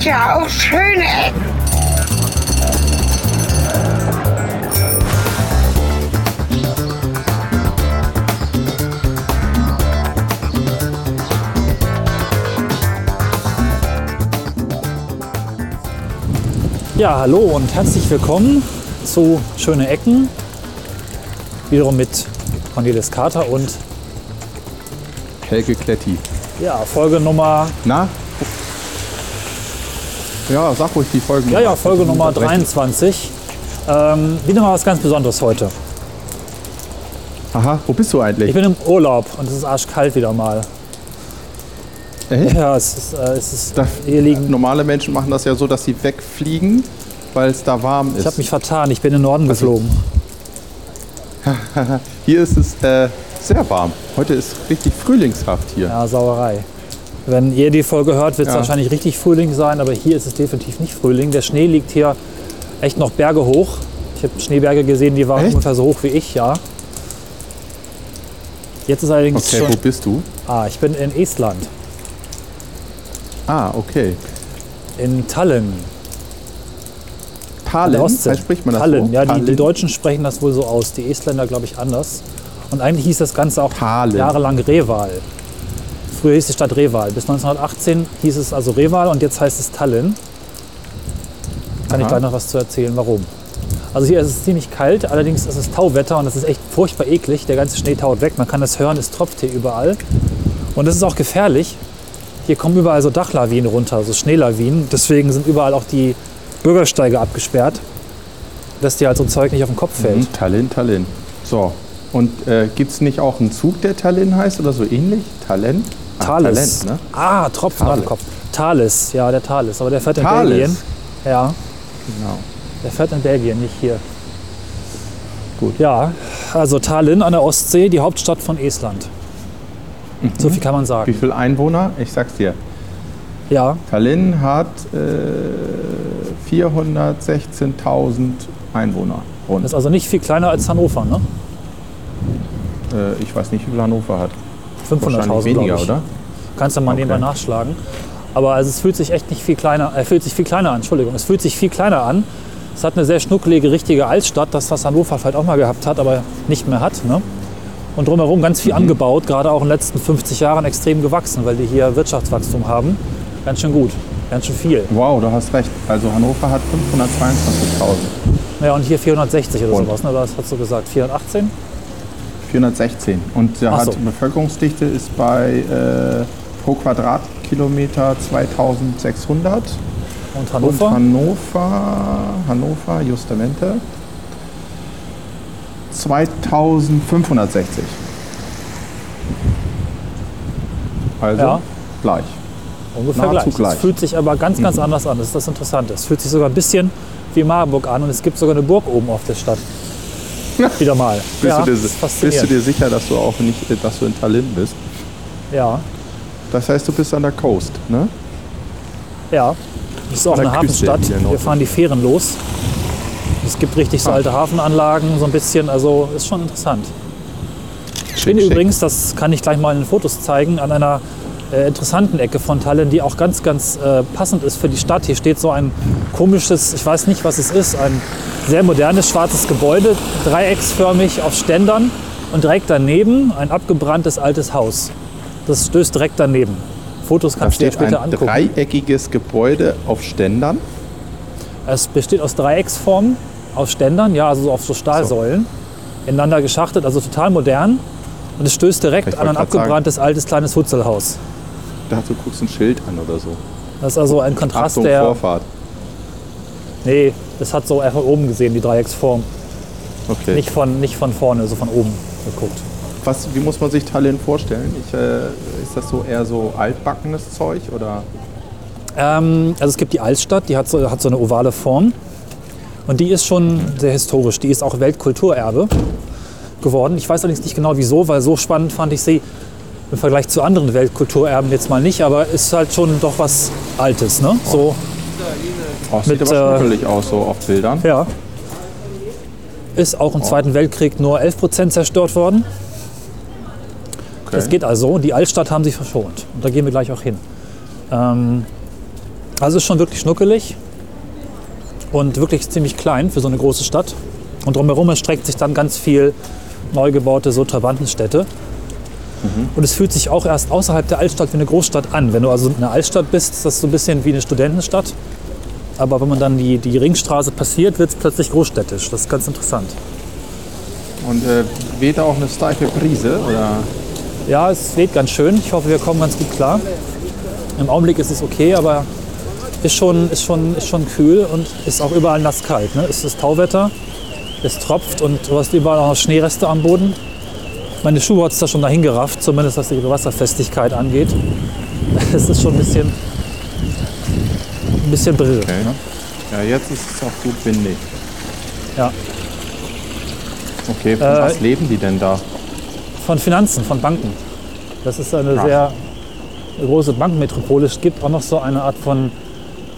gibt ja auch schöne Ecken. Ja, hallo und herzlich willkommen zu Schöne Ecken. Wiederum mit Cornelis Kater und Helge Kletti. ja, Folge Nummer, Na? Ja, sag ruhig die Folgen. ja, ja, Folge Nummer 23. Ähm, wieder mal was ganz Besonderes heute. Aha, wo bist du eigentlich? Ich bin im Urlaub und es ist arschkalt wieder mal. Echt? Ja, es ist, äh, es ist Da- hier liegen. Normale Menschen machen das ja so, dass sie wegfliegen, weil es da warm Ich habe ist. mich vertan, ich bin in den Norden Also- geflogen. Hier ist es äh, sehr warm. Heute ist richtig frühlingshaft hier. Ja, Sauerei. Wenn ihr die Folge hört, wird es Ja. wahrscheinlich richtig Frühling sein, aber hier ist es definitiv nicht Frühling. Der Schnee liegt hier echt noch Berge hoch. Ich habe Schneeberge gesehen, die waren Echt? ungefähr so hoch wie ich, ja. Jetzt ist allerdings Okay, wo schon. bist du? Ah, ich bin in Estland, Ah, okay. in Tallinn. Tallinn, Ostsee. spricht man das Tallinn, so? ja, die, die Tallinn? Deutschen sprechen das wohl so aus, die Estländer glaube ich anders. Und eigentlich hieß das Ganze auch Tallinn. jahrelang Reval. Früher hieß die Stadt Reval. Bis 1918 hieß es also Reval und jetzt heißt es Tallinn. Kann ich Aha. gleich noch was zu erzählen, warum. Also hier ist es ziemlich kalt, allerdings ist es Tauwetter und es ist echt furchtbar eklig. Der ganze Schnee taut weg, man kann das hören, es tropft hier überall. Und es ist auch gefährlich. Hier kommen überall so Dachlawinen runter, so Schneelawinen. Deswegen sind überall auch die Bürgersteige abgesperrt, dass dir halt so Zeug nicht auf den Kopf fällt. Mhm, Tallinn, Tallinn. So. Und äh, gibt es nicht auch einen Zug, der Tallinn heißt oder so ähnlich? Tallinn? Thales. Talent, ne? Ah, Tropfen auf Thales. dem Kopf. Thales, ja, der Thales. Aber der fährt in Thales. Belgien. Ja, Genau. der fährt in Belgien, nicht hier. Gut. Ja, also Tallinn an der Ostsee, die Hauptstadt von Estland. So viel kann man Wie sagen. viele Einwohner? Ich sag's dir. Ja, Tallinn hat äh, 416.000 Einwohner. Rund. das ist also nicht viel kleiner als Hannover, ne? Äh, ich weiß nicht, wie viel Hannover hat. 500.000, Wahrscheinlich weniger, oder? Kannst du mal Okay. nebenbei nachschlagen. Aber also es fühlt sich echt nicht viel kleiner, äh, fühlt sich viel kleiner an, Entschuldigung. Es fühlt sich viel kleiner an. Es hat eine sehr schnuckelige, richtige Altstadt, das was Hannover vielleicht auch mal gehabt hat, aber nicht mehr hat. Ne? Und drumherum ganz Mhm. viel angebaut, gerade auch in den letzten 50 Jahren extrem gewachsen, weil die hier Wirtschaftswachstum haben. Ganz schön gut, ganz schön viel. Wow, du hast recht. Also Hannover hat 522.000. Ja, und hier 460 oder Und? sowas, ne? Was hast du gesagt? 418? 416. Und der Ach hat so. Bevölkerungsdichte ist bei äh, pro Quadratkilometer 2600. Und Hannover? Und Hannover, Hannover, Justamente, 2560. Also Ja. gleich. Ungefähr nahezu gleich. gleich. Es fühlt sich aber ganz, ganz anders an. Das ist das Interessante. Es fühlt sich sogar ein bisschen wie Marburg an und es gibt sogar eine Burg oben auf der Stadt. Wieder mal. Bist, ja, du dir, bist du dir sicher, dass du auch nicht, äh, dass du in Tallinn bist? Ja, Das heißt, du bist an der Coast, ne? ja. Das ist auch eine Küste Hafenstadt. Wir fahren die Fähren los. Es gibt richtig so Ah. alte Hafenanlagen, so ein bisschen. Also ist schon interessant. Ich bin übrigens, das kann ich gleich mal in den Fotos zeigen, an einer äh, interessanten Ecke von Tallinn, die auch ganz, ganz äh, passend ist für die Stadt. Hier steht so ein komisches, ich weiß nicht, was es ist, ein sehr modernes schwarzes Gebäude, dreiecksförmig auf Ständern und direkt daneben ein abgebranntes altes Haus. Das stößt direkt daneben. Fotos Da kannst du dir steht ein später angucken. dreieckiges Gebäude auf Ständern. Es besteht aus Dreiecksformen, aus Ständern, ja, also so auf so Stahlsäulen, ineinander geschachtet, also total modern. Und es stößt direkt Ich an ein abgebranntes altes kleines Hutzelhaus. Dazu guckst du ein Schild an oder so. Das ist also ein Kontrast Achtung, der. Vorfahrt. Nee, das hat so einfach oben gesehen, die Dreiecksform. Okay. Nicht von, nicht von vorne, so von oben geguckt. Was, wie muss man sich Tallinn vorstellen? Ich, äh, ist das so eher so altbackenes Zeug oder? Ähm, also es gibt die Altstadt, die hat so, hat so eine ovale Form. Und die ist schon sehr historisch. Die ist auch Weltkulturerbe geworden. Ich weiß allerdings nicht genau wieso, weil so spannend fand ich sie im Vergleich zu anderen Weltkulturerben jetzt mal nicht. Aber ist halt schon doch was Altes. Ne? So, Oh, sieht Mit, aber äh, schnuckelig aus so auf Bildern. ja. Ist auch im Zweiten Weltkrieg nur 11 Prozent zerstört worden. Okay. Das geht also. Die Altstadt haben sie verschont. Und da gehen wir gleich auch hin. Ähm, Also ist schon wirklich schnuckelig und wirklich ziemlich klein für so eine große Stadt. Und drumherum erstreckt sich dann ganz viel neu gebaute so Trabantenstädte. Und es fühlt sich auch erst außerhalb der Altstadt wie eine Großstadt an. Wenn du also in einer Altstadt bist, ist das so ein bisschen wie eine Studentenstadt. Aber wenn man dann die, die Ringstraße passiert, wird es plötzlich großstädtisch. Das ist ganz interessant. Und äh, weht da auch eine steife Brise? Oder? Ja, es weht ganz schön. Ich hoffe, wir kommen ganz gut klar. Im Augenblick ist es okay, aber ist schon, ist schon, ist schon kühl und ist auch überall nass kalt. Ne? Es ist Tauwetter, es tropft und du hast überall auch noch Schneereste am Boden. Meine Schuhe hat es da schon dahin gerafft, zumindest was ihre Wasserfestigkeit angeht. Es ist schon ein bisschen, ein bisschen Brille. Okay. Ne? Ja, jetzt ist es auch gut windig. Ja. Okay, von Äh, was leben die denn da? Von Finanzen, von Banken. Das ist eine Ach. sehr große Bankmetropole. Es gibt auch noch so eine Art von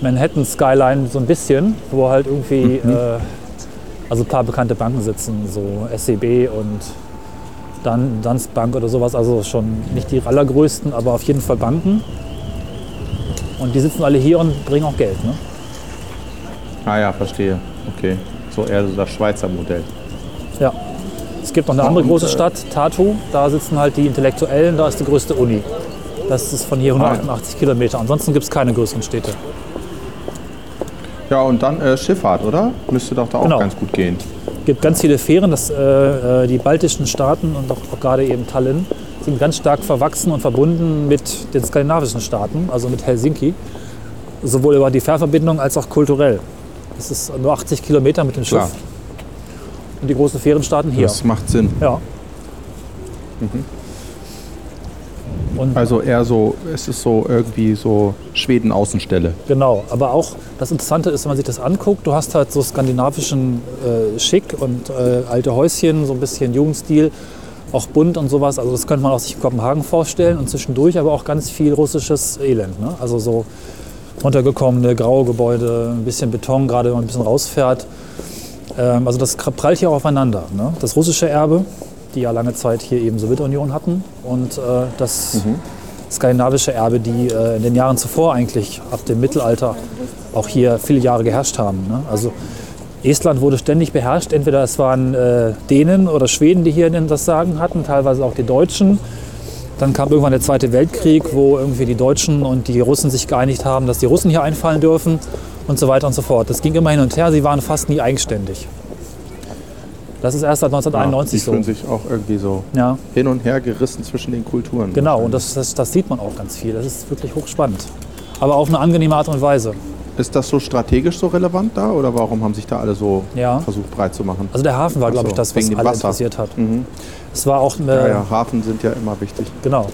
Manhattan Skyline, so ein bisschen, wo halt irgendwie äh, also ein paar bekannte Banken sitzen, so SEB und dann Danske Bank oder sowas. Also schon nicht die allergrößten, aber auf jeden Fall Banken. Und die sitzen alle hier und bringen auch Geld. Ne? Ah ja, verstehe. Okay. So eher so das Schweizer Modell. Ja. Es gibt noch eine andere große Stadt, Tartu. Da sitzen halt die Intellektuellen, da ist die größte Uni. Das ist von hier Ah, ja. 188 Kilometer. Ansonsten gibt es keine größeren Städte. Ja, und dann äh, Schifffahrt, oder? Müsste doch da auch Genau. ganz gut gehen. Es gibt ganz viele Fähren. Das, äh, äh, die baltischen Staaten und auch, auch gerade eben Tallinn sind ganz stark verwachsen und verbunden mit den skandinavischen Staaten, also mit Helsinki. Sowohl über die Fährverbindung als auch kulturell. Es ist nur 80 Kilometer mit dem Schiff. Klar. Und die großen Fähren starten hier. Das macht Sinn. Ja. Und Also eher so, es ist so irgendwie so Schweden-Außenstelle. Genau, aber auch das Interessante ist, wenn man sich das anguckt, du hast halt so skandinavischen äh, Schick und äh, alte Häuschen, so ein bisschen Jugendstil, auch bunt und sowas. Also das könnte man auch sich in Kopenhagen vorstellen und zwischendurch aber auch ganz viel russisches Elend. Ne? Also so runtergekommene graue Gebäude, ein bisschen Beton, gerade wenn man ein bisschen rausfährt. Ähm, also das prallt hier auch aufeinander. Ne? Das russische Erbe, die ja lange Zeit hier eben Sowjetunion hatten und äh, das skandinavische Erbe, die äh, in den Jahren zuvor eigentlich ab dem Mittelalter auch hier viele Jahre geherrscht haben. Ne? Also Estland wurde ständig beherrscht. Entweder es waren äh, Dänen oder Schweden, die hier das Sagen hatten, teilweise auch die Deutschen. Dann kam irgendwann der Zweite Weltkrieg, wo irgendwie die Deutschen und die Russen sich geeinigt haben, dass die Russen hier einfallen dürfen und so weiter und so fort. Das ging immer hin und her. Sie waren fast nie eigenständig. Das ist erst seit die 1991 fühlen so. sich auch irgendwie so Ja, hin und her gerissen zwischen den Kulturen. genau. Und das, das, das sieht man auch ganz viel. Das ist wirklich hochspannend. Aber auf eine angenehme Art und Weise. Ist das so strategisch so relevant da oder warum haben sich da alle so Ja. versucht breit zu machen? Also der Hafen war, glaube ich, das, was alle Wasser. interessiert hat. Mhm. Es war auch Ja, ja, Hafen sind ja immer wichtig. Genau.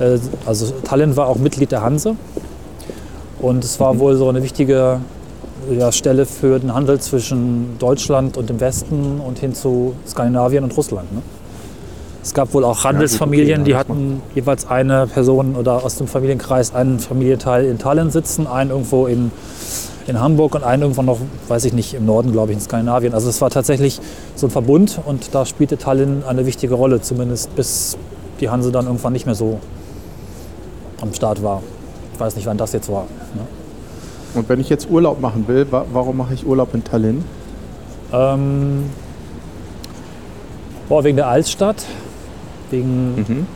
Äh, Also Tallinn war auch Mitglied der Hanse. Und es war wohl so eine wichtige ja, Stelle für den Handel zwischen Deutschland und dem Westen und hin zu Skandinavien und Russland. Ne? Es gab wohl auch Handelsfamilien, die hatten jeweils eine Person oder aus dem Familienkreis einen Familienteil in Tallinn sitzen, einen irgendwo in, in Hamburg und einen irgendwo noch, weiß ich nicht, im Norden, glaube ich, in Skandinavien. Also es war tatsächlich so ein Verbund und da spielte Tallinn eine wichtige Rolle, zumindest bis die Hanse dann irgendwann nicht mehr so am Start war. Ich weiß nicht, wann das jetzt war. Ne? Und wenn ich jetzt Urlaub machen will, wa warum mache ich Urlaub in Tallinn? Ähm, boah, wegen der Altstadt, wegen, Mhm.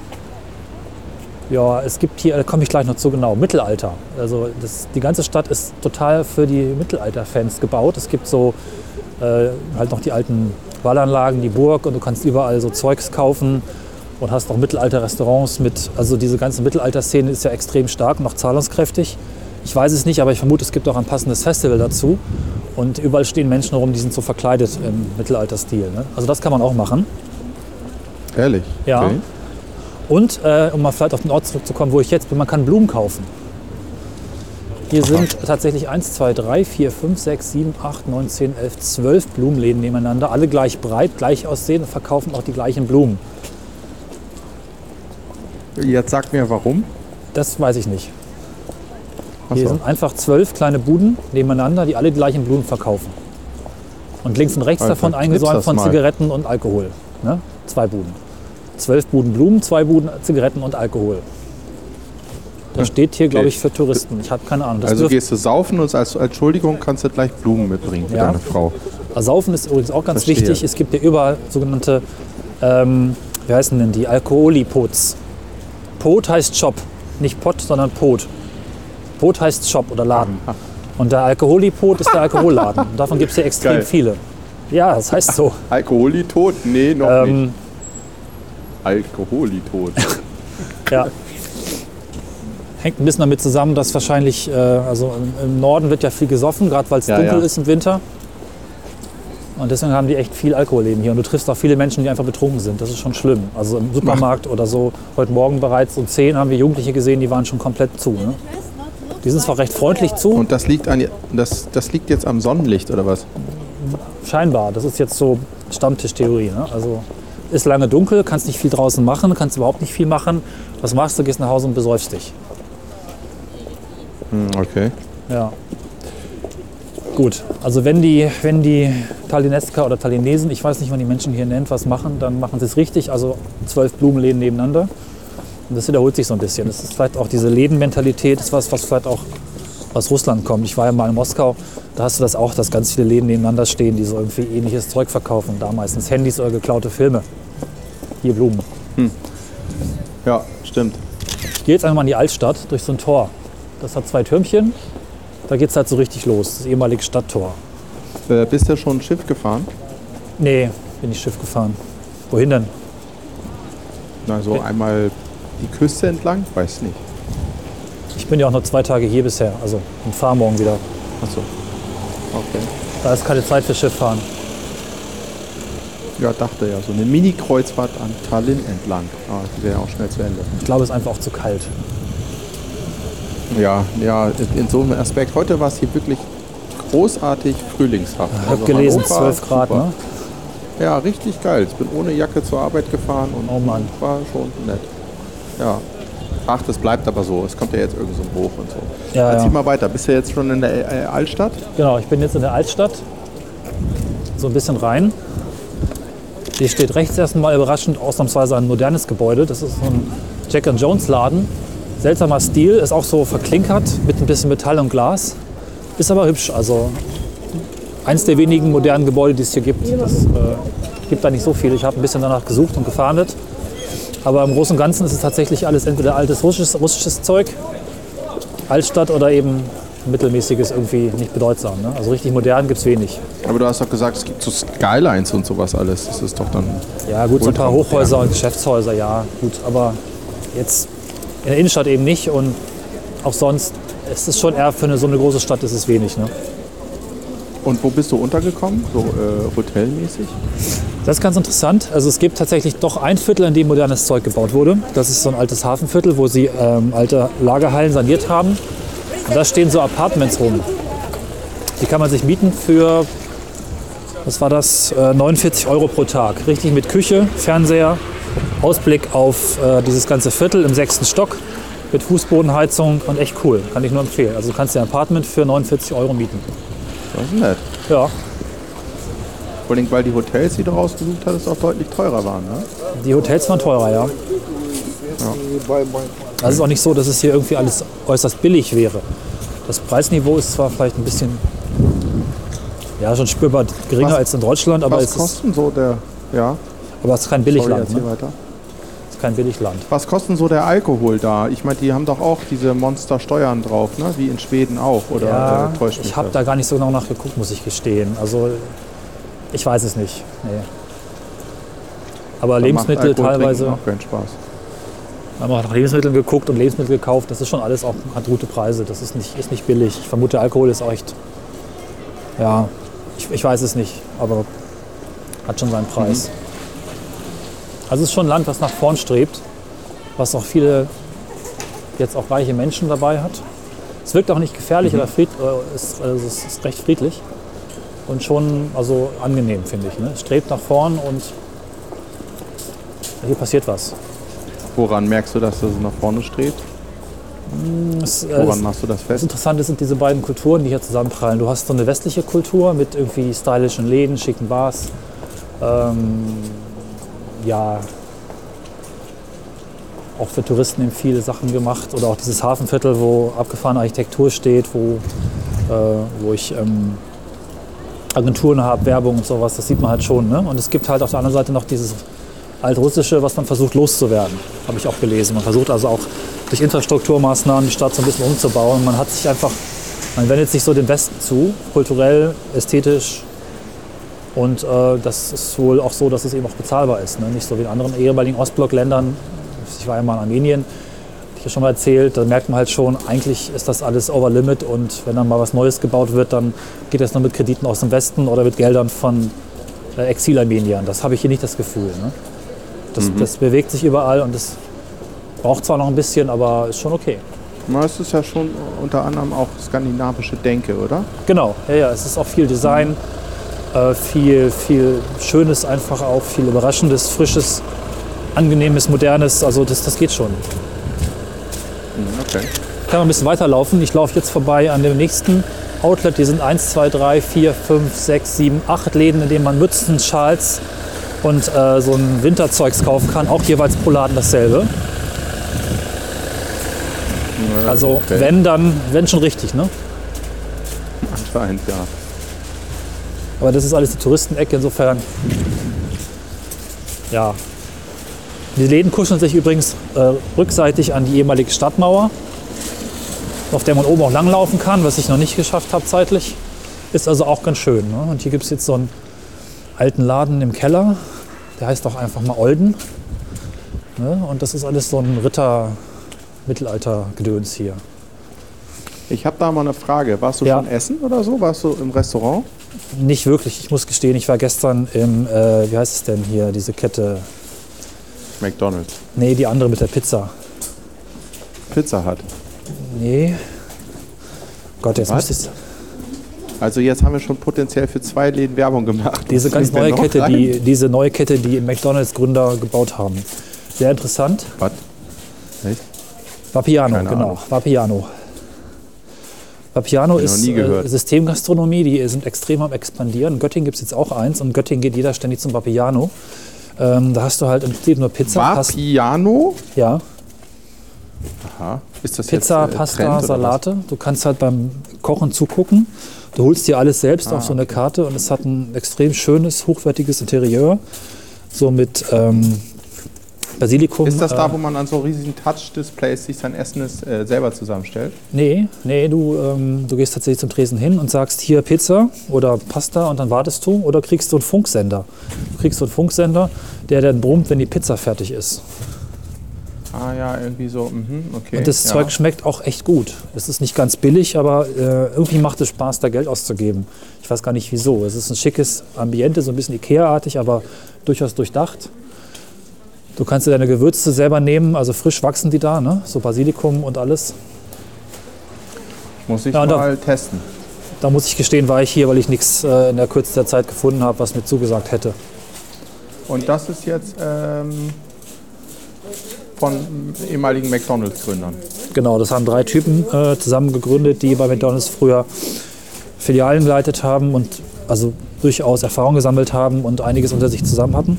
ja, es gibt hier, da komme ich gleich noch zu genau, Mittelalter. Also das, die ganze Stadt ist total für die Mittelalter-Fans gebaut. Es gibt so äh, halt noch die alten Wallanlagen, die Burg und du kannst überall so Zeugs kaufen und hast noch Mittelalter-Restaurants mit, also diese ganze Mittelalter-Szene ist ja extrem stark und auch zahlungskräftig. Ich weiß es nicht, aber ich vermute, es gibt auch ein passendes Festival dazu. Und überall stehen Menschen rum, die sind so verkleidet im Mittelalterstil. Ne? Also das kann man auch machen. Ehrlich? Ja. Okay. Und äh, um mal vielleicht auf den Ort zurückzukommen, wo ich jetzt bin, man kann Blumen kaufen. Hier sind tatsächlich 1, 2, 3, 4, 5, 6, 7, 8, 9, 10, 11, 12 Blumenläden nebeneinander. Alle gleich breit, gleich aussehen und verkaufen auch die gleichen Blumen. Jetzt sag mir warum. Das weiß ich nicht. Hier so. sind einfach zwölf kleine Buden nebeneinander, die alle die gleichen Blumen verkaufen. Und links und rechts Alter, davon eingesäumt von mal. Zigaretten und Alkohol. Ne? Zwei Buden. Zwölf Buden Blumen, zwei Buden Zigaretten und Alkohol. Das steht hier, glaube ich, für Touristen. Ich habe keine Ahnung. Das Also gehst du saufen und als, Entschuldigung kannst du gleich Blumen mitbringen für Ja. deine Frau. Saufen ist übrigens auch ganz Verstehe. wichtig. Es gibt ja überall sogenannte, ähm, wie heißen denn die, Alkoholipots. Pot heißt Shop, nicht Pot, sondern Pot. Pot heißt Shop oder Laden. Und der Alkoholipot ist der Alkoholladen. Und davon gibt es ja extrem Geil. viele. Ja, das heißt so. Alkoholitod? Nee, noch nicht. Ähm, Alkoholitod. ja. Hängt ein bisschen damit zusammen, dass wahrscheinlich, äh, also im, im Norden wird ja viel gesoffen, gerade weil es Ja, dunkel ja. ist im Winter. Und deswegen haben die echt viel Alkoholleben hier. Und du triffst auch viele Menschen, die einfach betrunken sind. Das ist schon schlimm. Also im Supermarkt oder so. Heute Morgen bereits um 10 haben wir Jugendliche gesehen, die waren schon komplett zu. Ne? Die sind zwar recht freundlich zu, Und das liegt, an, das, das liegt jetzt am Sonnenlicht oder was? scheinbar. Das ist jetzt so Stammtischtheorie. Ne? Also ist lange dunkel, kannst nicht viel draußen machen, kannst überhaupt nicht viel machen. Was machst du? Gehst nach Hause und besäufst dich. Hm, okay. Ja. Gut, also wenn die, wenn die Tallinesker oder Tallinesen, ich weiß nicht, wie man die Menschen hier nennt, was machen, dann machen sie es richtig. Also zwölf Blumenläden nebeneinander. Und das wiederholt sich so ein bisschen. Das ist vielleicht auch diese Lädenmentalität, das ist was, was vielleicht auch aus Russland kommt. Ich war ja mal in Moskau, da hast du das auch, dass ganz viele Läden nebeneinander stehen, die so irgendwie ähnliches Zeug verkaufen. Da meistens Handys oder geklaute Filme. Hier Blumen. Ja, stimmt. Ich gehe jetzt einfach mal in die Altstadt durch so ein Tor. Das hat zwei Türmchen. Da geht es halt so richtig los, das ehemalige Stadttor. Äh, bist du schon Schiff gefahren? Nee, bin ich Schiff gefahren. Wohin denn? Na, so einmal die Küste entlang? Weiß nicht. Ich bin ja auch nur zwei Tage hier bisher, also und fahre morgen wieder. Achso. Okay. Da ist keine Zeit für Schifffahren. Ja, dachte ja. So eine Mini-Kreuzfahrt an Tallinn entlang. Ah, die wäre ja auch schnell zu Ende. Ich glaube, es ist einfach auch zu kalt. Ja, ja, in- so einem Aspekt. Heute war es hier wirklich großartig frühlingshaft. Ich habe Also gelesen, Hannover, 12 Grad, super. ne? Ja, richtig geil. Ich bin ohne Jacke zur Arbeit gefahren und Oh Mann. war schon nett. Ja. Ach, das bleibt aber so. Es kommt ja jetzt irgend so ein Hoch und so. Ja, Erzähl ja. mal weiter. Bist du jetzt schon in der äh, Altstadt? Genau, ich bin jetzt in der Altstadt. So ein bisschen rein. Hier steht rechts erstmal überraschend ausnahmsweise ein modernes Gebäude. Das ist so ein Jack and Jones Laden. Seltsamer Stil, ist auch so verklinkert mit ein bisschen Metall und Glas. Ist aber hübsch. Also eins der wenigen modernen Gebäude, die es hier gibt. Es äh, gibt da nicht so viel. Ich habe ein bisschen danach gesucht und gefahndet. Aber im Großen und Ganzen ist es tatsächlich alles entweder altes russisches, russisches Zeug, Altstadt oder eben mittelmäßiges, irgendwie nicht bedeutsam. Ne? Also richtig modern gibt es wenig. Aber du hast doch gesagt, es gibt so Skylines und sowas alles. Das ist doch dann. Ja gut, so ein paar. Hochhäuser und Geschäftshäuser, ja gut. Aber jetzt in der Innenstadt eben nicht und auch sonst, es ist schon eher für eine, so eine große Stadt ist es wenig. Ne? Und wo bist du untergekommen? So äh, hotelmäßig? Das ist ganz interessant. Also es gibt tatsächlich doch ein Viertel, in dem modernes Zeug gebaut wurde. Das ist so ein altes Hafenviertel, wo sie ähm, alte Lagerhallen saniert haben. Und da stehen so Apartments rum. Die kann man sich mieten für, was war das, äh, 49 Euro pro Tag. Richtig mit Küche, Fernseher, Ausblick auf äh, dieses ganze Viertel im sechsten Stock mit Fußbodenheizung und echt cool. Kann ich nur empfehlen. Also du kannst dir ein Apartment für 49 Euro mieten. Das ist nett. Ja, Vor allem, weil die Hotels, die du rausgesucht hattest, auch deutlich teurer waren. Ne? die Hotels waren teurer, ja. Also es ist auch nicht so, dass es hier irgendwie alles äußerst billig wäre. Das Preisniveau ist zwar vielleicht ein bisschen, ja, schon spürbar geringer Was- als in Deutschland, aber Was es, ist, kosten so der. Ja, aber es ist kein sorry, Billigland. erzähl Ne? weiter. Es ist kein Billigland. Was kosten so der Alkohol da? Ich meine, die haben doch auch diese Monstersteuern drauf, ne? wie in Schweden auch. Oder Ja, äh, täuscht ich habe da gar nicht so genau nachgeguckt, muss ich gestehen. Also ich weiß es nicht. Nee. Aber Da macht Lebensmittel teilweise, Auch keinen Spaß. wir haben auch nach Lebensmitteln geguckt und Lebensmittel gekauft. Das ist schon alles auch, hat gute Preise. Das ist nicht, ist nicht billig. Ich vermute, Alkohol ist auch echt, ja, ich, ich weiß es nicht, aber hat schon seinen Preis. Also es ist schon ein Land, was nach vorn strebt, was auch viele, jetzt auch reiche Menschen dabei hat. Es wirkt auch nicht gefährlich oder fried, äh, ist, also es ist recht friedlich und schon also angenehm, finde ich. Ne? Es strebt nach vorn und hier passiert was. Woran merkst du, dass das nach vorne strebt? Es, äh, Woran es- machst du das Das fest? Interessante sind diese beiden Kulturen, die hier zusammenprallen. Du hast so eine westliche Kultur mit irgendwie stylischen Läden, schicken Bars. Ähm, ja, auch für Touristen eben viele Sachen gemacht. Oder auch dieses Hafenviertel, wo abgefahrene Architektur steht, wo, äh, wo ich ähm, Agenturen habe, Werbung und sowas. Das sieht man halt schon. Ne? Und es gibt halt auf der anderen Seite noch dieses Altrussische, was man versucht loszuwerden. Habe ich auch gelesen. Man versucht also auch durch Infrastrukturmaßnahmen die Stadt so ein bisschen umzubauen. Man hat sich einfach, man wendet sich so dem Westen zu, kulturell, ästhetisch. Und äh, das ist wohl auch so, dass es eben auch bezahlbar ist. Ne? Nicht so wie in anderen ehemaligen Ostblockländern. Ich war ja mal in Armenien, habe ich ja schon mal erzählt. Da merkt man halt schon, eigentlich ist das alles over limit. Und wenn dann mal was Neues gebaut wird, dann geht das nur mit Krediten aus dem Westen oder mit Geldern von äh, Exil-Armeniern. Das habe ich hier nicht das Gefühl. Ne? Das, das bewegt sich überall und das braucht zwar noch ein bisschen, aber ist schon okay. Na, es ist ja schon unter anderem auch skandinavische Denke, oder? Genau, ja, ja, es ist auch viel Design, äh, viel, viel Schönes einfach auch, viel Überraschendes, Frisches, Angenehmes, Modernes, also das, das geht schon. Okay. Kann man ein bisschen weiterlaufen. Ich laufe jetzt vorbei an dem nächsten Outlet. Die sind 1, 2, 3, 4, 5, 6, 7, 8 Läden, in denen man Mützen, Schals und äh, so ein Winterzeugs kaufen kann. Auch jeweils pro Laden dasselbe. Also okay. wenn, dann, wenn schon richtig, ne? Anscheinend, ja. Aber das ist alles die Touristenecke, insofern. Ja. Die Läden kuscheln sich übrigens äh, rückseitig an die ehemalige Stadtmauer, auf der man oben auch langlaufen kann, was ich noch nicht geschafft habe zeitlich. Ist also auch ganz schön. Ne? Und hier gibt es jetzt so einen alten Laden im Keller, der heißt auch einfach mal Olden. Ne? Und das ist alles so ein Ritter-Mittelalter-Gedöns hier. Ich habe da mal eine Frage. Warst du Ja. schon essen oder so? Warst du im Restaurant? Nicht wirklich, ich muss gestehen, ich war gestern im, äh, wie heißt es denn hier, diese Kette, McDonald's. nee, die andere mit der Pizza. Pizza Hut. Nee. Gott, jetzt Was? müsste Also jetzt haben wir schon potenziell für zwei Läden Werbung gemacht. diese ganz neue Kette, rein? die, diese neue Kette, die McDonalds-Gründer gebaut haben. Sehr interessant. Was? Echt? Vapiano, Keine genau. Ahnung. Vapiano. Vapiano noch ist äh, Systemgastronomie, die sind extrem am expandieren. In Göttingen gibt es jetzt auch eins und in Göttingen geht jeder ständig zum Vapiano. Ähm, da hast du halt im Prinzip nur Pizza, Pasta, Vapiano? ja, Aha. Ist das Pizza, jetzt, äh, Pasta, Trend? Salate. Du kannst halt beim Kochen zugucken. Du holst dir alles selbst Ah, auf so eine Karte und es hat ein extrem schönes, hochwertiges Interieur. So mit ähm, Basilikum. Ist das äh, da, wo man an so riesigen Touch-Displays sich sein Essen äh, selber zusammenstellt? Nee, nee, du, ähm, du gehst tatsächlich zum Tresen hin und sagst hier Pizza oder Pasta und dann wartest du oder kriegst du einen Funksender. Du kriegst so einen Funksender, der dann brummt, wenn die Pizza fertig ist. Ah ja, irgendwie so, mhm, okay. Und das ja. Zeug schmeckt auch echt gut. Es ist nicht ganz billig, aber äh, irgendwie macht es Spaß, da Geld auszugeben. Ich weiß gar nicht wieso. Es ist ein schickes Ambiente, so ein bisschen Ikea-artig, aber durchaus durchdacht. Du kannst dir deine Gewürze selber nehmen, also frisch wachsen die da, ne? so Basilikum und alles. Muss ich Ja, und da- mal testen. Da muss ich gestehen, war ich hier, weil ich nichts äh, in der Kürze der Zeit gefunden habe, was mir zugesagt hätte. Und das ist jetzt ähm, von ehemaligen McDonalds-Gründern. Genau, das haben drei Typen äh, zusammen gegründet, die bei McDonalds früher Filialen geleitet haben und also durchaus Erfahrung gesammelt haben und einiges unter sich zusammen hatten.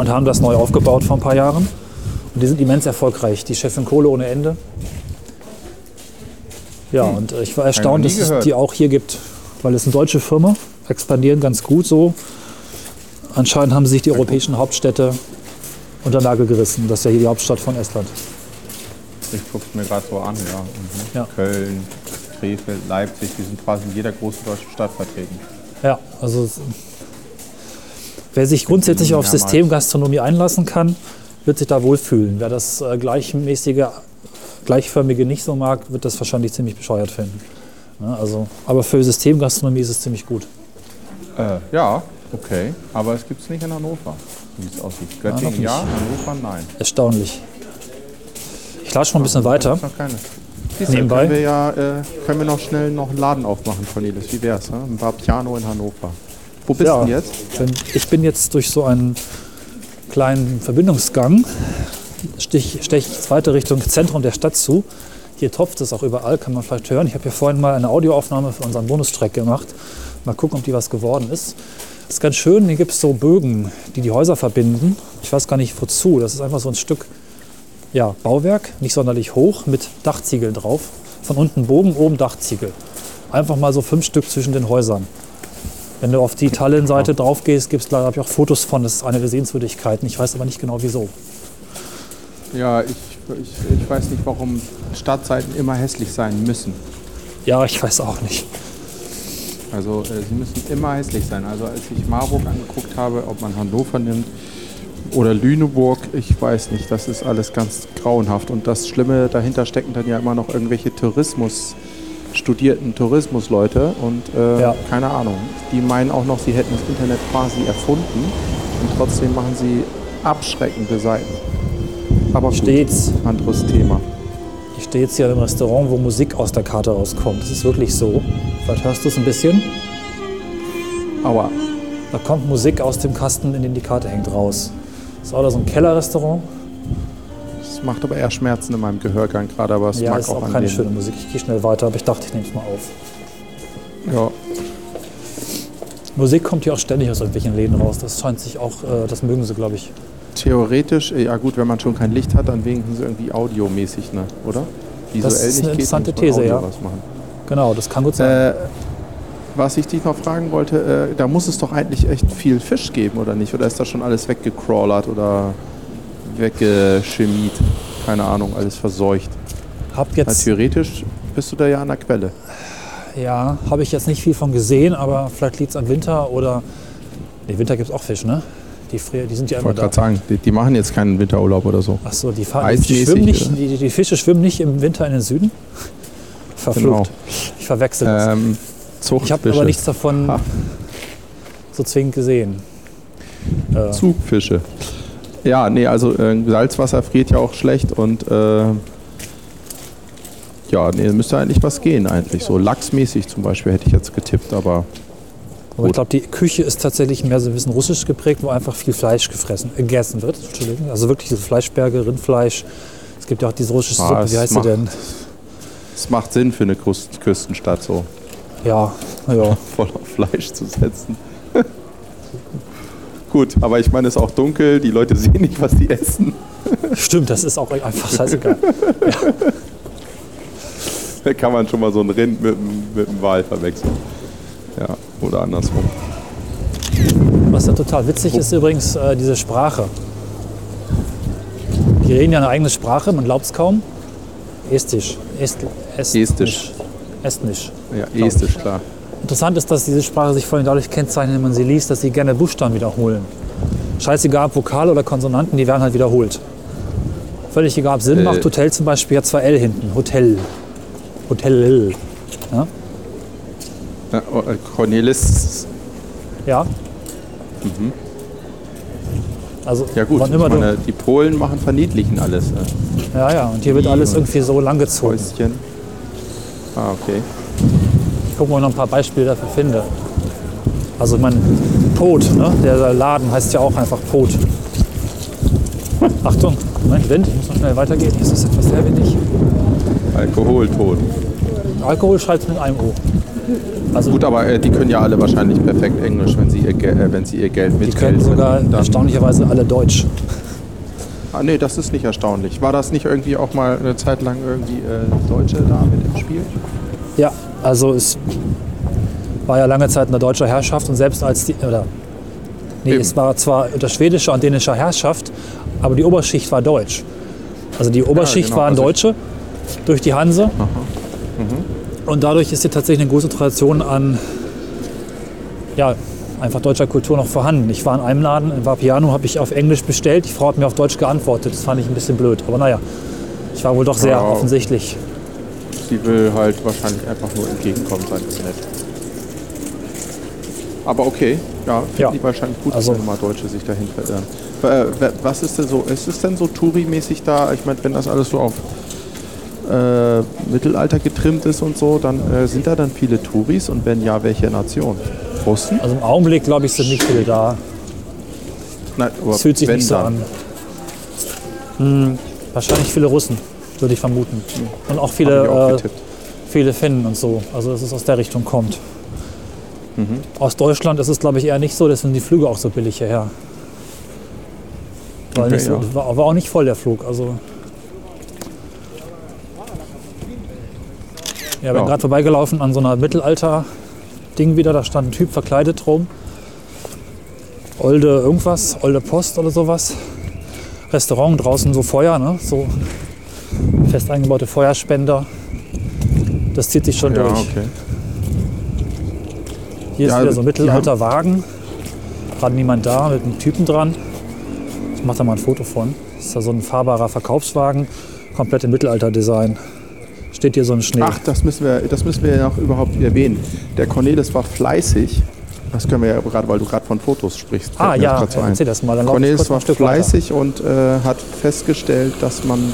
Und haben das neu aufgebaut vor ein paar Jahren. Und die sind immens erfolgreich. Die Chefin Kohle ohne Ende. Ja, und äh, ich war erstaunt, dass es die auch hier gibt. Weil es eine deutsche Firma, expandieren ganz gut so. Anscheinend haben sich die europäischen Hauptstädte unter Nagel gerissen. Das ist ja hier die Hauptstadt von Estland. Ich gucke es mir gerade so an, ja. Mhm. Ja. Köln, Krefeld, Leipzig, die sind quasi in jeder großen deutschen Stadt vertreten. Ja, also wer sich grundsätzlich auf. Systemgastronomie einlassen kann, wird sich da wohlfühlen. Wer das äh, gleichmäßige, gleichförmige nicht so mag, wird das wahrscheinlich ziemlich bescheuert finden. Ja, also, aber für Systemgastronomie ist es ziemlich gut. Äh, ja, okay. Aber es gibt es nicht in Hannover, wie es aussieht. Göttingen ja, Hannover nein. Erstaunlich. Ich latsche mal ein bisschen weiter. Noch keine. Siehst Nebenbei? Können wir ja, äh, können wir noch schnell noch einen Laden aufmachen, Cornelis. Wie wär's? Ne? Ein Vapiano in Hannover. Wo bist Ja. du jetzt? Ich bin jetzt durch so einen kleinen Verbindungsgang, stich, steche ich weiter Richtung Zentrum der Stadt zu. Hier tropft es auch überall, kann man vielleicht hören. Ich habe hier vorhin mal eine Audioaufnahme für unseren Bonustrack gemacht. Mal gucken, ob die was geworden ist. Das ist ganz schön, hier gibt es so Bögen, die die Häuser verbinden. Ich weiß gar nicht wozu, das ist einfach so ein Stück ja, Bauwerk, nicht sonderlich hoch, mit Dachziegeln drauf. Von unten Bogen, oben Dachziegel. Einfach mal so fünf Stück zwischen den Häusern. Wenn du auf die Tallinn-Seite drauf gehst, gibt es ich auch Fotos von. Das ist eine der Sehenswürdigkeiten. Ich weiß aber nicht genau wieso. Ja, ich, ich, ich weiß nicht, warum Stadtseiten immer hässlich sein müssen. Ja, ich weiß auch nicht. Also äh, sie müssen immer hässlich sein. Also als ich Marburg angeguckt habe, ob man Hannover nimmt oder Lüneburg, ich weiß nicht, das ist alles ganz grauenhaft. Und das Schlimme dahinter stecken dann ja immer noch irgendwelche Tourismus, studierten Tourismusleute und äh, Ja. keine Ahnung. Die meinen auch noch, sie hätten das Internet quasi erfunden und trotzdem machen sie abschreckende Seiten. Aber gut, anderes Thema. Ich stehe jetzt hier im Restaurant, wo Musik aus der Karte rauskommt. Das ist wirklich so. Vielleicht hörst du es ein bisschen. Aua. Da kommt Musik aus dem Kasten, in den die Karte hängt, raus. Das ist auch da so ein Kellerrestaurant. Das macht aber eher Schmerzen in meinem Gehörgang gerade, aber es Ja, mag ist auch, auch keine schöne Musik. Ich gehe schnell weiter, aber ich dachte, ich nehme es mal auf. Ja, Musik kommt hier auch ständig aus irgendwelchen Läden raus. Das scheint sich auch, äh, das mögen sie, glaube ich. theoretisch, äh, ja gut, wenn man schon kein Licht hat, dann wenigstens irgendwie audiomäßig, ne? oder? Visuell ist eine geht, interessante man These, ja. Genau, das kann gut sein. Äh, was ich dich noch fragen wollte, äh, da muss es doch eigentlich echt viel Fisch geben, oder nicht? Oder ist das schon alles weggecrawlert oder weggeschemiert? Keine Ahnung, alles verseucht. Hab Weil jetzt, theoretisch bist du da ja an der Quelle. ja, habe ich jetzt nicht viel von gesehen, aber vielleicht liegt es am Winter oder. Nee, Winter gibt es auch Fisch, ne? Die, frier, die sind ja Ich immer wollte da. gerade sagen, die, die machen jetzt keinen Winterurlaub oder so. Achso, die, fahren, die, schwimmen nicht, die, die Fische schwimmen nicht im Winter in den Süden? Verflucht. Ich verwechsel das. Ähm, ich habe aber nichts davon Ha. so zwingend gesehen. Äh, Zugfische. Ja, nee, also äh, Salzwasser friert ja auch schlecht und äh, ja, nee, müsste eigentlich was gehen eigentlich. So lachsmäßig zum Beispiel hätte ich jetzt getippt, aber aber ich glaube, die Küche ist tatsächlich mehr so ein bisschen russisch geprägt, wo einfach viel Fleisch gefressen, äh, gegessen wird. Entschuldigung. Also wirklich diese Fleischberge, Rindfleisch. Es gibt ja auch diese russische Ah, Suppe, es wie heißt sie macht- denn? es macht Sinn für eine Küst Küstenstadt so Ja, ja. voll auf Fleisch zu setzen. Gut, aber ich meine, es ist auch dunkel, die Leute sehen nicht, was die essen. Stimmt, das ist auch einfach scheißegal. Da kann man schon mal so ein Rind mit, mit einem Wal verwechseln. Ja, oder andersrum. Was ja total witzig ist übrigens, äh, diese Sprache. Die reden ja eine eigene Sprache, man glaubt es kaum. Estisch. Est, Estnisch. Estisch. Estnisch. Ja, Glaub ich. estisch, klar. Interessant ist, dass diese Sprache sich vor allem dadurch kennzeichnet, wenn man sie liest, dass sie gerne Buchstaben wiederholen. Scheißegal, ob Vokale oder Konsonanten, die werden halt wiederholt. Völlig egal, ob Sinn Äh. macht. Hotel zum Beispiel hat zwei L hinten. Hotel. Hotel. Ja? Ja, oh, äh, Cornelis, ja. Also, Mhm. ja gut, wann immer meine, die Polen machen verniedlichen alles. Ne? ja, ja, und hier wird alles irgendwie so langgezogen. Häuschen. Ah, okay. Ich gucke mal, ob ich noch ein paar Beispiele dafür finde. Also mein Pot, ne? der Laden heißt ja auch einfach Pot. Achtung, Moment, Wind, ich muss noch schnell weitergehen. Hier ist es etwas sehr windig. Alkoholtod. Alkohol schreibt mit einem O. Also Gut, aber äh, die können ja alle wahrscheinlich perfekt Englisch, wenn sie ihr, Ge äh, wenn sie ihr Geld die mit können sogar erstaunlicherweise alle Deutsch. Ah, nee, das ist nicht erstaunlich. War das nicht irgendwie auch mal eine Zeit lang irgendwie äh, Deutsche da mit im Spiel? Ja, also es war ja lange Zeit eine deutsche Herrschaft und selbst als die, oder nee, Eben. es war zwar unter schwedischer und dänischer Herrschaft, aber die Oberschicht war deutsch. Also die Oberschicht genau, waren also- Deutsche durch die Hanse. Und dadurch ist hier tatsächlich eine große Tradition an ja, einfach deutscher Kultur noch vorhanden. Ich war in einem Laden, in Vapiano, habe ich auf Englisch bestellt. Die Frau hat mir auf Deutsch geantwortet. Das fand ich ein bisschen blöd. Aber naja, ich war wohl doch sehr Ja. offensichtlich. Sie will halt wahrscheinlich einfach nur entgegenkommen sein im Netz. Aber okay, ja, finde Ja. ich wahrscheinlich gut, Also- dass mal Deutsche sich dahin verirren. Äh, wa- Was ist denn so, ist es denn so Touri-mäßig da? Ich meine, wenn das alles so auf äh, Mittelalter getrimmt ist und so, dann äh, sind da dann viele Touris und wenn ja, welche Nation? Russen? Also im Augenblick, glaube ich, sind nicht viele da. Nein, aber Das fühlt sich nicht so dann. an. Hm, wahrscheinlich viele Russen, würde ich vermuten. Und auch viele, auch äh, viele Finnen und so. Also dass es aus der Richtung kommt. Mhm. Aus Deutschland ist es, glaube ich, eher nicht so, deswegen sind die Flüge auch so billig hierher. Weil okay, so, ja. war, war, auch nicht voll der Flug. Also. Ja, wir ja. gerade vorbeigelaufen an so einer Mittelalter-Ding wieder. Da stand ein Typ verkleidet rum. Olde irgendwas, Olde Post oder sowas. Restaurant draußen, so Feuer, ne? So fest eingebaute Feuerspender. Das zieht sich schon Ja, durch. okay. Hier Ja, ist wieder so ein die Mittelalter-Wagen. Gerade niemand da mit einem Typen dran. Ich mache da mal ein Foto von. Das ist da so ein fahrbarer Verkaufswagen. Komplett im Mittelalter-Design. Steht hier so ein Schnee. Ach, das müssen wir, das müssen wir ja noch überhaupt erwähnen. Der Cornelis war fleißig. Das können wir ja gerade, weil du gerade von Fotos sprichst. ah ja, erzähl das mal. Dann Cornelis war Stück weiter. fleißig und äh, hat festgestellt, dass man